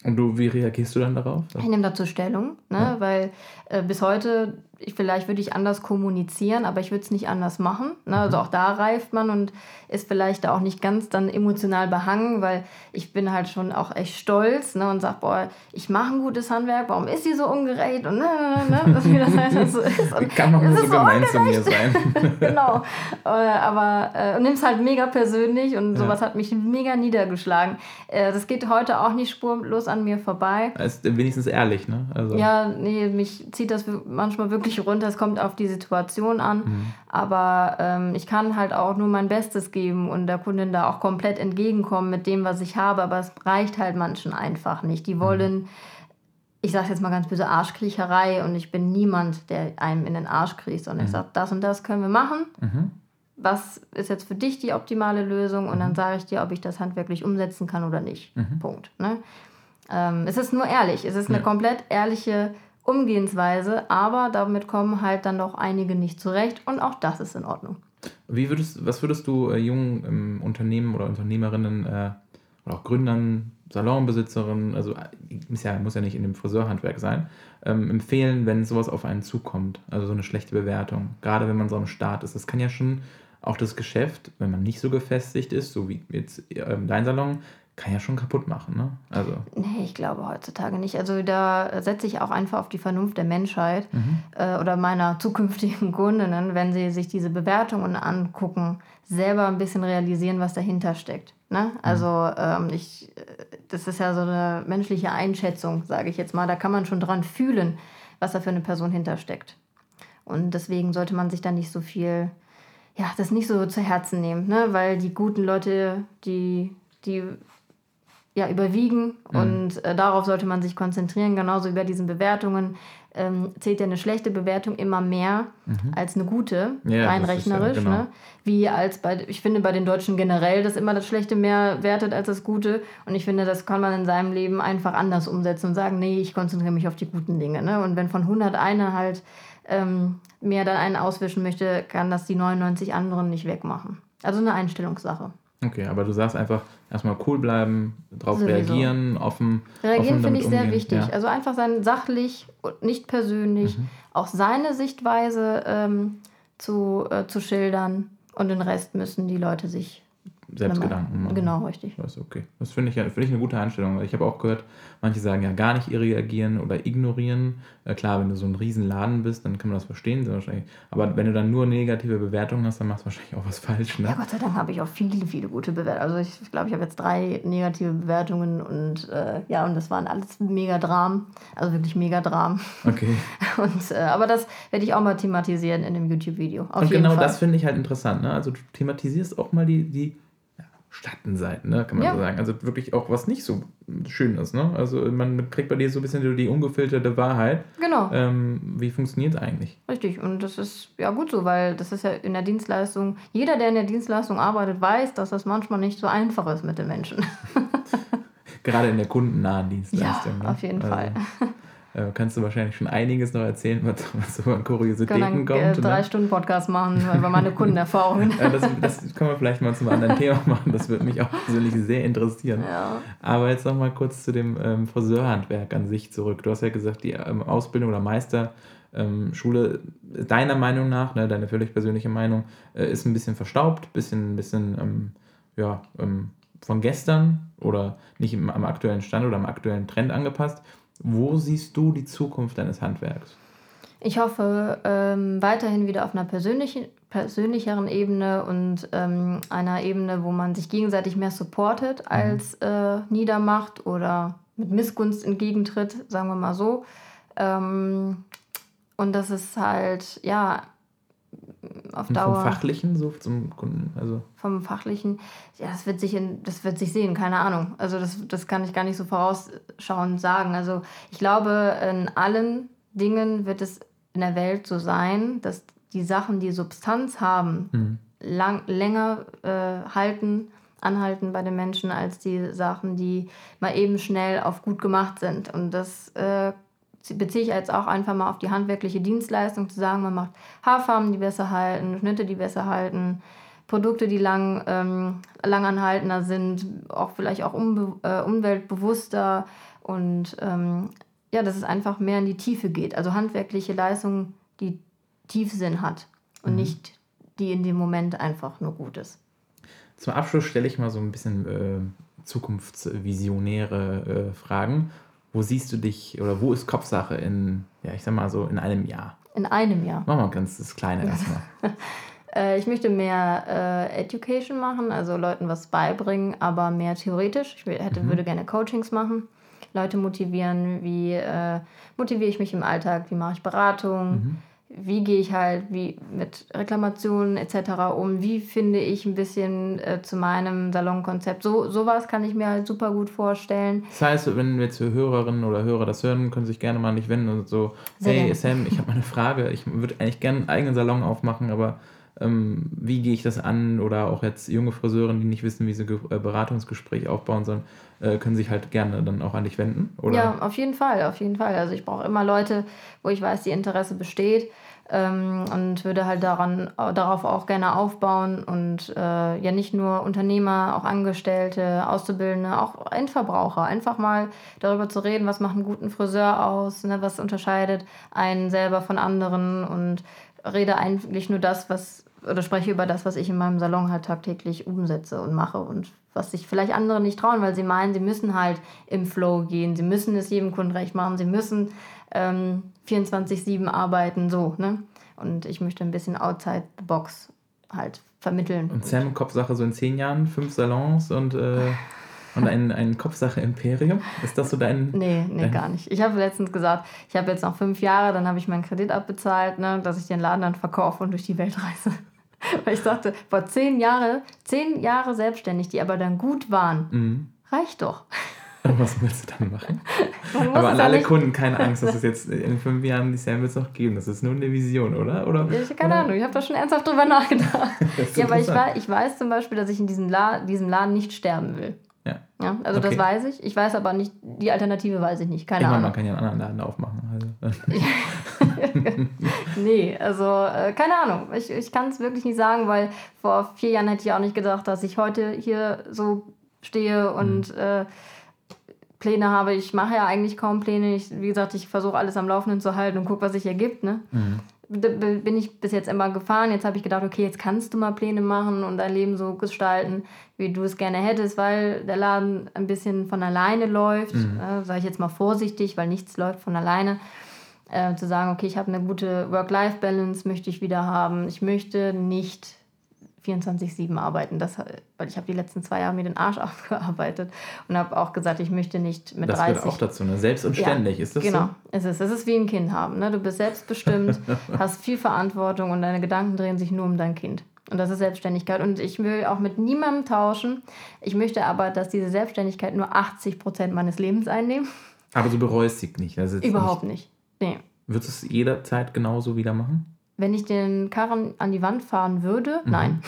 Und du, wie reagierst du dann darauf? Ich nehme dazu Stellung, ne? Ja. weil äh, bis heute vielleicht würde ich anders kommunizieren, aber ich würde es nicht anders machen. Ne? Also mhm. auch da reift man und ist vielleicht auch nicht ganz dann emotional behangen, weil ich bin halt schon auch echt stolz ne? und sage, boah, ich mache ein gutes Handwerk, warum ist sie so ungerecht? Und ne, ne, ne wie das halt so ist. Und Kann man nur so gemein zu mir sein. genau. Äh, aber äh, nimm es halt mega persönlich und sowas ja. hat mich mega niedergeschlagen. Äh, das geht heute auch nicht spurlos an mir vorbei. Ist wenigstens ehrlich, ne? Also. Ja, nee, mich zieht das manchmal wirklich nicht runter, es kommt auf die Situation an. Mhm. Aber ähm, ich kann halt auch nur mein Bestes geben und der Kundin da auch komplett entgegenkommen mit dem, was ich habe. Aber es reicht halt manchen einfach nicht. Die wollen, mhm. ich sage jetzt mal ganz böse, Arschkriecherei und ich bin niemand, der einem in den Arsch kriecht, sondern mhm. ich sage, das und das können wir machen. Mhm. Was ist jetzt für dich die optimale Lösung? Und dann mhm. sage ich dir, ob ich das handwerklich umsetzen kann oder nicht. Mhm. Punkt. Ne? Ähm, es ist nur ehrlich. Es ist eine ja. komplett ehrliche Umgehensweise, aber damit kommen halt dann doch einige nicht zurecht und auch das ist in Ordnung. Wie würdest, was würdest du äh, jungen ähm, Unternehmen oder Unternehmerinnen äh, oder auch Gründern, Salonbesitzerinnen, also äh, muss ja, muss ja nicht in dem Friseurhandwerk sein, ähm, empfehlen, wenn sowas auf einen zukommt? Also so eine schlechte Bewertung, gerade wenn man so am Start ist. Das kann ja schon auch das Geschäft, wenn man nicht so gefestigt ist, so wie jetzt äh, dein Salon, kann ja schon kaputt machen, ne? Also. Nee, ich glaube heutzutage nicht. Also da setze ich auch einfach auf die Vernunft der Menschheit mhm. äh, oder meiner zukünftigen Kundinnen, wenn sie sich diese Bewertungen angucken, selber ein bisschen realisieren, was dahinter steckt. Ne? Also mhm. ähm, ich, das ist ja so eine menschliche Einschätzung, sage ich jetzt mal. Da kann man schon dran fühlen, was da für eine Person hintersteckt. Und deswegen sollte man sich da nicht so viel, ja, das nicht so zu Herzen nehmen, ne? weil die guten Leute, die, die ja, überwiegen mhm. und äh, darauf sollte man sich konzentrieren. Genauso über diesen Bewertungen ähm, zählt ja eine schlechte Bewertung immer mehr mhm. als eine gute, ja, rein rechnerisch. Ja, genau. ne? Wie als bei, ich finde bei den Deutschen generell, dass immer das Schlechte mehr wertet als das Gute. Und ich finde, das kann man in seinem Leben einfach anders umsetzen und sagen, nee, ich konzentriere mich auf die guten Dinge. Ne? Und wenn von 100 eine halt ähm, mehr dann einen auswischen möchte, kann das die 99 anderen nicht wegmachen. Also eine Einstellungssache. Okay, aber du sagst einfach erstmal cool bleiben, darauf reagieren, offen. Reagieren finde ich sehr wichtig. Ja. Also einfach sein sachlich und nicht persönlich, mhm. auch seine Sichtweise ähm, zu, äh, zu schildern und den Rest müssen die Leute sich selbst Gedanken machen. Genau, richtig. Das ist okay. Das finde ich, find ich eine gute Einstellung. Ich habe auch gehört, manche sagen ja gar nicht reagieren oder ignorieren. Äh, klar, wenn du so ein Riesenladen bist, dann kann man das verstehen. Wahrscheinlich. Aber wenn du dann nur negative Bewertungen hast, dann machst du wahrscheinlich auch was falsch. Ne? Ja, Gott sei Dank habe ich auch viele, viele gute Bewertungen. Also ich glaube, ich habe jetzt drei negative Bewertungen und äh, ja, und das waren alles mega Dram. Also wirklich mega Dram. Okay. und, äh, aber das werde ich auch mal thematisieren in dem YouTube-Video. Und genau Fall. das finde ich halt interessant. Ne? Also du thematisierst auch mal die, die Schattenseiten, ne, kann man ja. so sagen. Also wirklich auch was nicht so schön ist. Ne? Also man kriegt bei dir so ein bisschen die ungefilterte Wahrheit. Genau. Ähm, wie funktioniert es eigentlich? Richtig, und das ist ja gut so, weil das ist ja in der Dienstleistung, jeder, der in der Dienstleistung arbeitet, weiß, dass das manchmal nicht so einfach ist mit den Menschen. Gerade in der kundennahen Dienstleistung. Ja, ne? auf jeden also. Fall. Äh, kannst du wahrscheinlich schon einiges noch erzählen, was, was so an Kuriositäten kommt. Äh, drei ne? Stunden Podcast machen über meine Kundenerfahrungen. ja, das, das können wir vielleicht mal zum anderen Thema machen. Das würde mich auch persönlich sehr interessieren. Ja. Aber jetzt noch mal kurz zu dem ähm, Friseurhandwerk an sich zurück. Du hast ja gesagt, die ähm, Ausbildung oder Meister ähm, Schule deiner Meinung nach, ne, deine völlig persönliche Meinung, äh, ist ein bisschen verstaubt, bisschen, bisschen ähm, ja, ähm, von gestern oder nicht im, am aktuellen Stand oder am aktuellen Trend angepasst. Wo siehst du die Zukunft deines Handwerks? Ich hoffe ähm, weiterhin wieder auf einer persönlichen, persönlicheren Ebene und ähm, einer Ebene, wo man sich gegenseitig mehr supportet mhm. als äh, niedermacht oder mit Missgunst entgegentritt, sagen wir mal so. Ähm, und das ist halt, ja, auf und Dauer. Vom Fachlichen so zum Kunden? Also. Vom Fachlichen, ja, das wird sich, in, das wird sich sehen, keine Ahnung. Also das, das kann ich gar nicht so vorausschauend sagen. Also ich glaube, in allen Dingen wird es in der Welt so sein, dass die Sachen, die Substanz haben, mhm. lang, länger äh, halten, anhalten bei den Menschen als die Sachen, die mal eben schnell auf gut gemacht sind. Und das äh, beziehe ich jetzt auch einfach mal auf die handwerkliche Dienstleistung, zu sagen, man macht Haarfarben, die besser halten, Schnitte, die besser halten, Produkte, die lang, ähm, langanhaltender sind, auch vielleicht auch umbe äh, umweltbewusster und ähm, ja, dass es einfach mehr in die Tiefe geht. Also handwerkliche Leistung, die Tiefsinn hat und mhm. nicht die in dem Moment einfach nur gut ist. Zum Abschluss stelle ich mal so ein bisschen äh, zukunftsvisionäre äh, Fragen. Wo siehst du dich oder wo ist Kopfsache in, ja, ich sag mal so, in einem Jahr? In einem Jahr. Machen wir ganz das Kleine erstmal. äh, ich möchte mehr äh, Education machen, also Leuten was beibringen, aber mehr theoretisch. Ich hätte, mhm. würde gerne Coachings machen. Leute motivieren, wie äh, motiviere ich mich im Alltag, wie mache ich Beratung, mhm. Wie gehe ich halt wie mit Reklamationen etc. um, wie finde ich ein bisschen äh, zu meinem Salonkonzept. So, sowas kann ich mir halt super gut vorstellen. Das heißt, wenn jetzt Hörerinnen oder Hörer das hören, können sich gerne mal an dich wenden und so, Sehr hey gerne. Sam, ich habe mal eine Frage, ich würde eigentlich gerne einen eigenen Salon aufmachen, aber ähm, wie gehe ich das an? Oder auch jetzt junge Friseurinnen, die nicht wissen, wie sie äh, Beratungsgespräch aufbauen sollen, äh, können sich halt gerne dann auch an dich wenden, oder? Ja, auf jeden Fall, auf jeden Fall. Also ich brauche immer Leute, wo ich weiß, die Interesse besteht ähm, und würde halt daran, darauf auch gerne aufbauen und äh, ja nicht nur Unternehmer, auch Angestellte, Auszubildende, auch Endverbraucher. Einfach mal darüber zu reden, was macht einen guten Friseur aus, ne, was unterscheidet einen selber von anderen und rede eigentlich nur das, was, oder spreche über das, was ich in meinem Salon halt tagtäglich umsetze und mache und was sich vielleicht andere nicht trauen, weil sie meinen, sie müssen halt im Flow gehen, sie müssen es jedem Kunden recht machen, sie müssen ähm, 24-7 arbeiten, so, ne? Und ich möchte ein bisschen outside the box halt vermitteln. Und Sam, Kopfsache so in zehn Jahren, fünf Salons und äh, und ein, ein Kopfsache-Imperium? Ist das so dein. Nee, nee, dein gar nicht. Ich habe letztens gesagt, ich habe jetzt noch fünf Jahre, dann habe ich meinen Kredit abbezahlt, ne, dass ich den Laden dann verkaufe und durch die Welt reise. Weil ich dachte, vor zehn Jahre, zehn Jahre selbstständig, die aber dann gut waren, mhm. reicht doch. Und was willst du dann machen? Aber an alle Kunden keine Angst, dass es jetzt in fünf Jahren die Sandwich noch geben. Das ist nur eine Vision, oder? oder ich, keine oder? Ahnung, ich habe da schon ernsthaft drüber nachgedacht. ja, aber ich, war, ich weiß zum Beispiel, dass ich in diesem, La diesem Laden nicht sterben will. Ja. ja also okay. das weiß ich. Ich weiß aber nicht, die Alternative weiß ich nicht. Keine ich Ahnung. Meine, man kann ja einen anderen Laden aufmachen. Also. nee, also äh, keine Ahnung. Ich, ich kann es wirklich nicht sagen, weil vor vier Jahren hätte ich auch nicht gedacht, dass ich heute hier so stehe und mhm. äh, Pläne habe. Ich mache ja eigentlich kaum Pläne. Ich, wie gesagt, ich versuche alles am Laufenden zu halten und gucke, was sich ergibt. Ne? Mhm bin ich bis jetzt immer gefahren. Jetzt habe ich gedacht, okay, jetzt kannst du mal Pläne machen und dein Leben so gestalten, wie du es gerne hättest, weil der Laden ein bisschen von alleine läuft. Mhm. Äh, Sage ich jetzt mal vorsichtig, weil nichts läuft von alleine. Äh, zu sagen, okay, ich habe eine gute Work-Life-Balance, möchte ich wieder haben. Ich möchte nicht 24-7 arbeiten. Das, weil ich habe die letzten zwei Jahre mir den Arsch aufgearbeitet und habe auch gesagt, ich möchte nicht mit das 30... Das gehört auch dazu, ne? selbst und ständig, ja, ist das genau, so? Genau, es ist, es ist wie ein Kind haben. Ne? Du bist selbstbestimmt, hast viel Verantwortung und deine Gedanken drehen sich nur um dein Kind. Und das ist Selbstständigkeit. Und ich will auch mit niemandem tauschen. Ich möchte aber, dass diese Selbstständigkeit nur 80 Prozent meines Lebens einnimmt. Aber du bereust sie nicht. Also Überhaupt nicht. nicht. Nee. Würdest du es jederzeit genauso wieder machen? Wenn ich den Karren an die Wand fahren würde, Mhm. nein.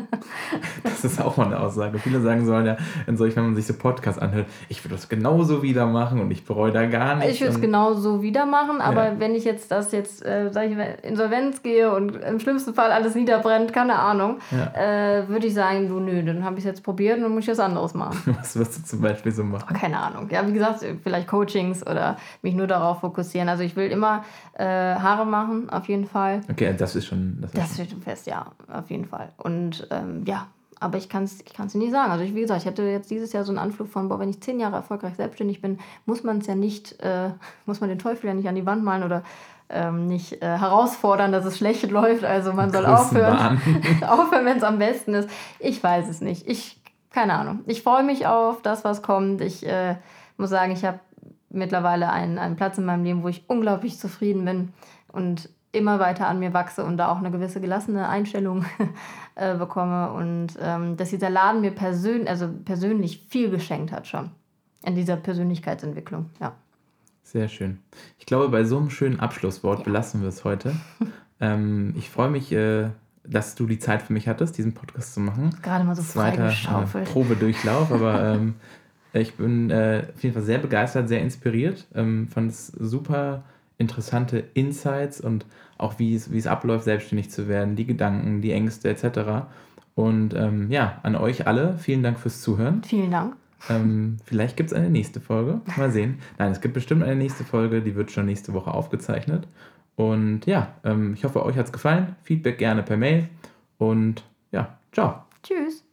Das ist auch mal eine Aussage. Viele sagen sollen ja, in solch, wenn man sich so Podcasts anhört, ich würde das genauso wieder machen und ich bereue da gar nichts. Ich würde es Und- genau so wieder machen, aber Ja. wenn ich jetzt das jetzt, äh, sag ich mal, Insolvenz gehe und im schlimmsten Fall alles niederbrennt, keine Ahnung, Ja. äh, würde ich sagen, du, nö, dann habe ich es jetzt probiert und dann muss ich was anderes machen. Was wirst du zum Beispiel so machen? Keine Ahnung. Ja, wie gesagt, vielleicht Coachings oder mich nur darauf fokussieren. Also ich will immer äh, Haare machen, auf jeden Fall. Okay, das ist schon. Das ist Das steht schon fest, ja, auf jeden Fall. Und ähm, ja, aber ich kann es ich kann's dir nicht sagen. Also ich, wie gesagt, ich hatte jetzt dieses Jahr so einen Anflug von, boah, wenn ich zehn Jahre erfolgreich selbstständig bin, muss man es ja nicht, äh, muss man den Teufel ja nicht an die Wand malen oder ähm, nicht äh, herausfordern, dass es schlecht läuft. Also man soll aufhören, aufhören, wenn es am besten ist. Ich weiß es nicht. Ich, keine Ahnung. Ich freue mich auf das, was kommt. Ich äh, muss sagen, ich habe mittlerweile einen, einen Platz in meinem Leben, wo ich unglaublich zufrieden bin und immer weiter an mir wachse und da auch eine gewisse gelassene Einstellung äh, bekomme und ähm, dass dieser Laden mir persön also persönlich viel geschenkt hat schon in dieser Persönlichkeitsentwicklung. Ja. Sehr schön. Ich glaube, bei so einem schönen Abschlusswort belassen wir es heute. ähm, ich freue mich, äh, dass du die Zeit für mich hattest, diesen Podcast zu machen. Gerade mal so Zweiter äh. Probedurchlauf, aber ähm, ich bin äh, auf jeden Fall sehr begeistert, sehr inspiriert. Ähm, fand es super interessante Insights und auch wie es, wie es abläuft, selbstständig zu werden, die Gedanken, die Ängste etc. Und ähm, ja, an euch alle, vielen Dank fürs Zuhören. Vielen Dank. Ähm, vielleicht gibt es eine nächste Folge. Mal sehen. Nein, es gibt bestimmt eine nächste Folge, die wird schon nächste Woche aufgezeichnet. Und ja, ähm, ich hoffe, euch hat es gefallen. Feedback gerne per Mail. Und ja, ciao. Tschüss.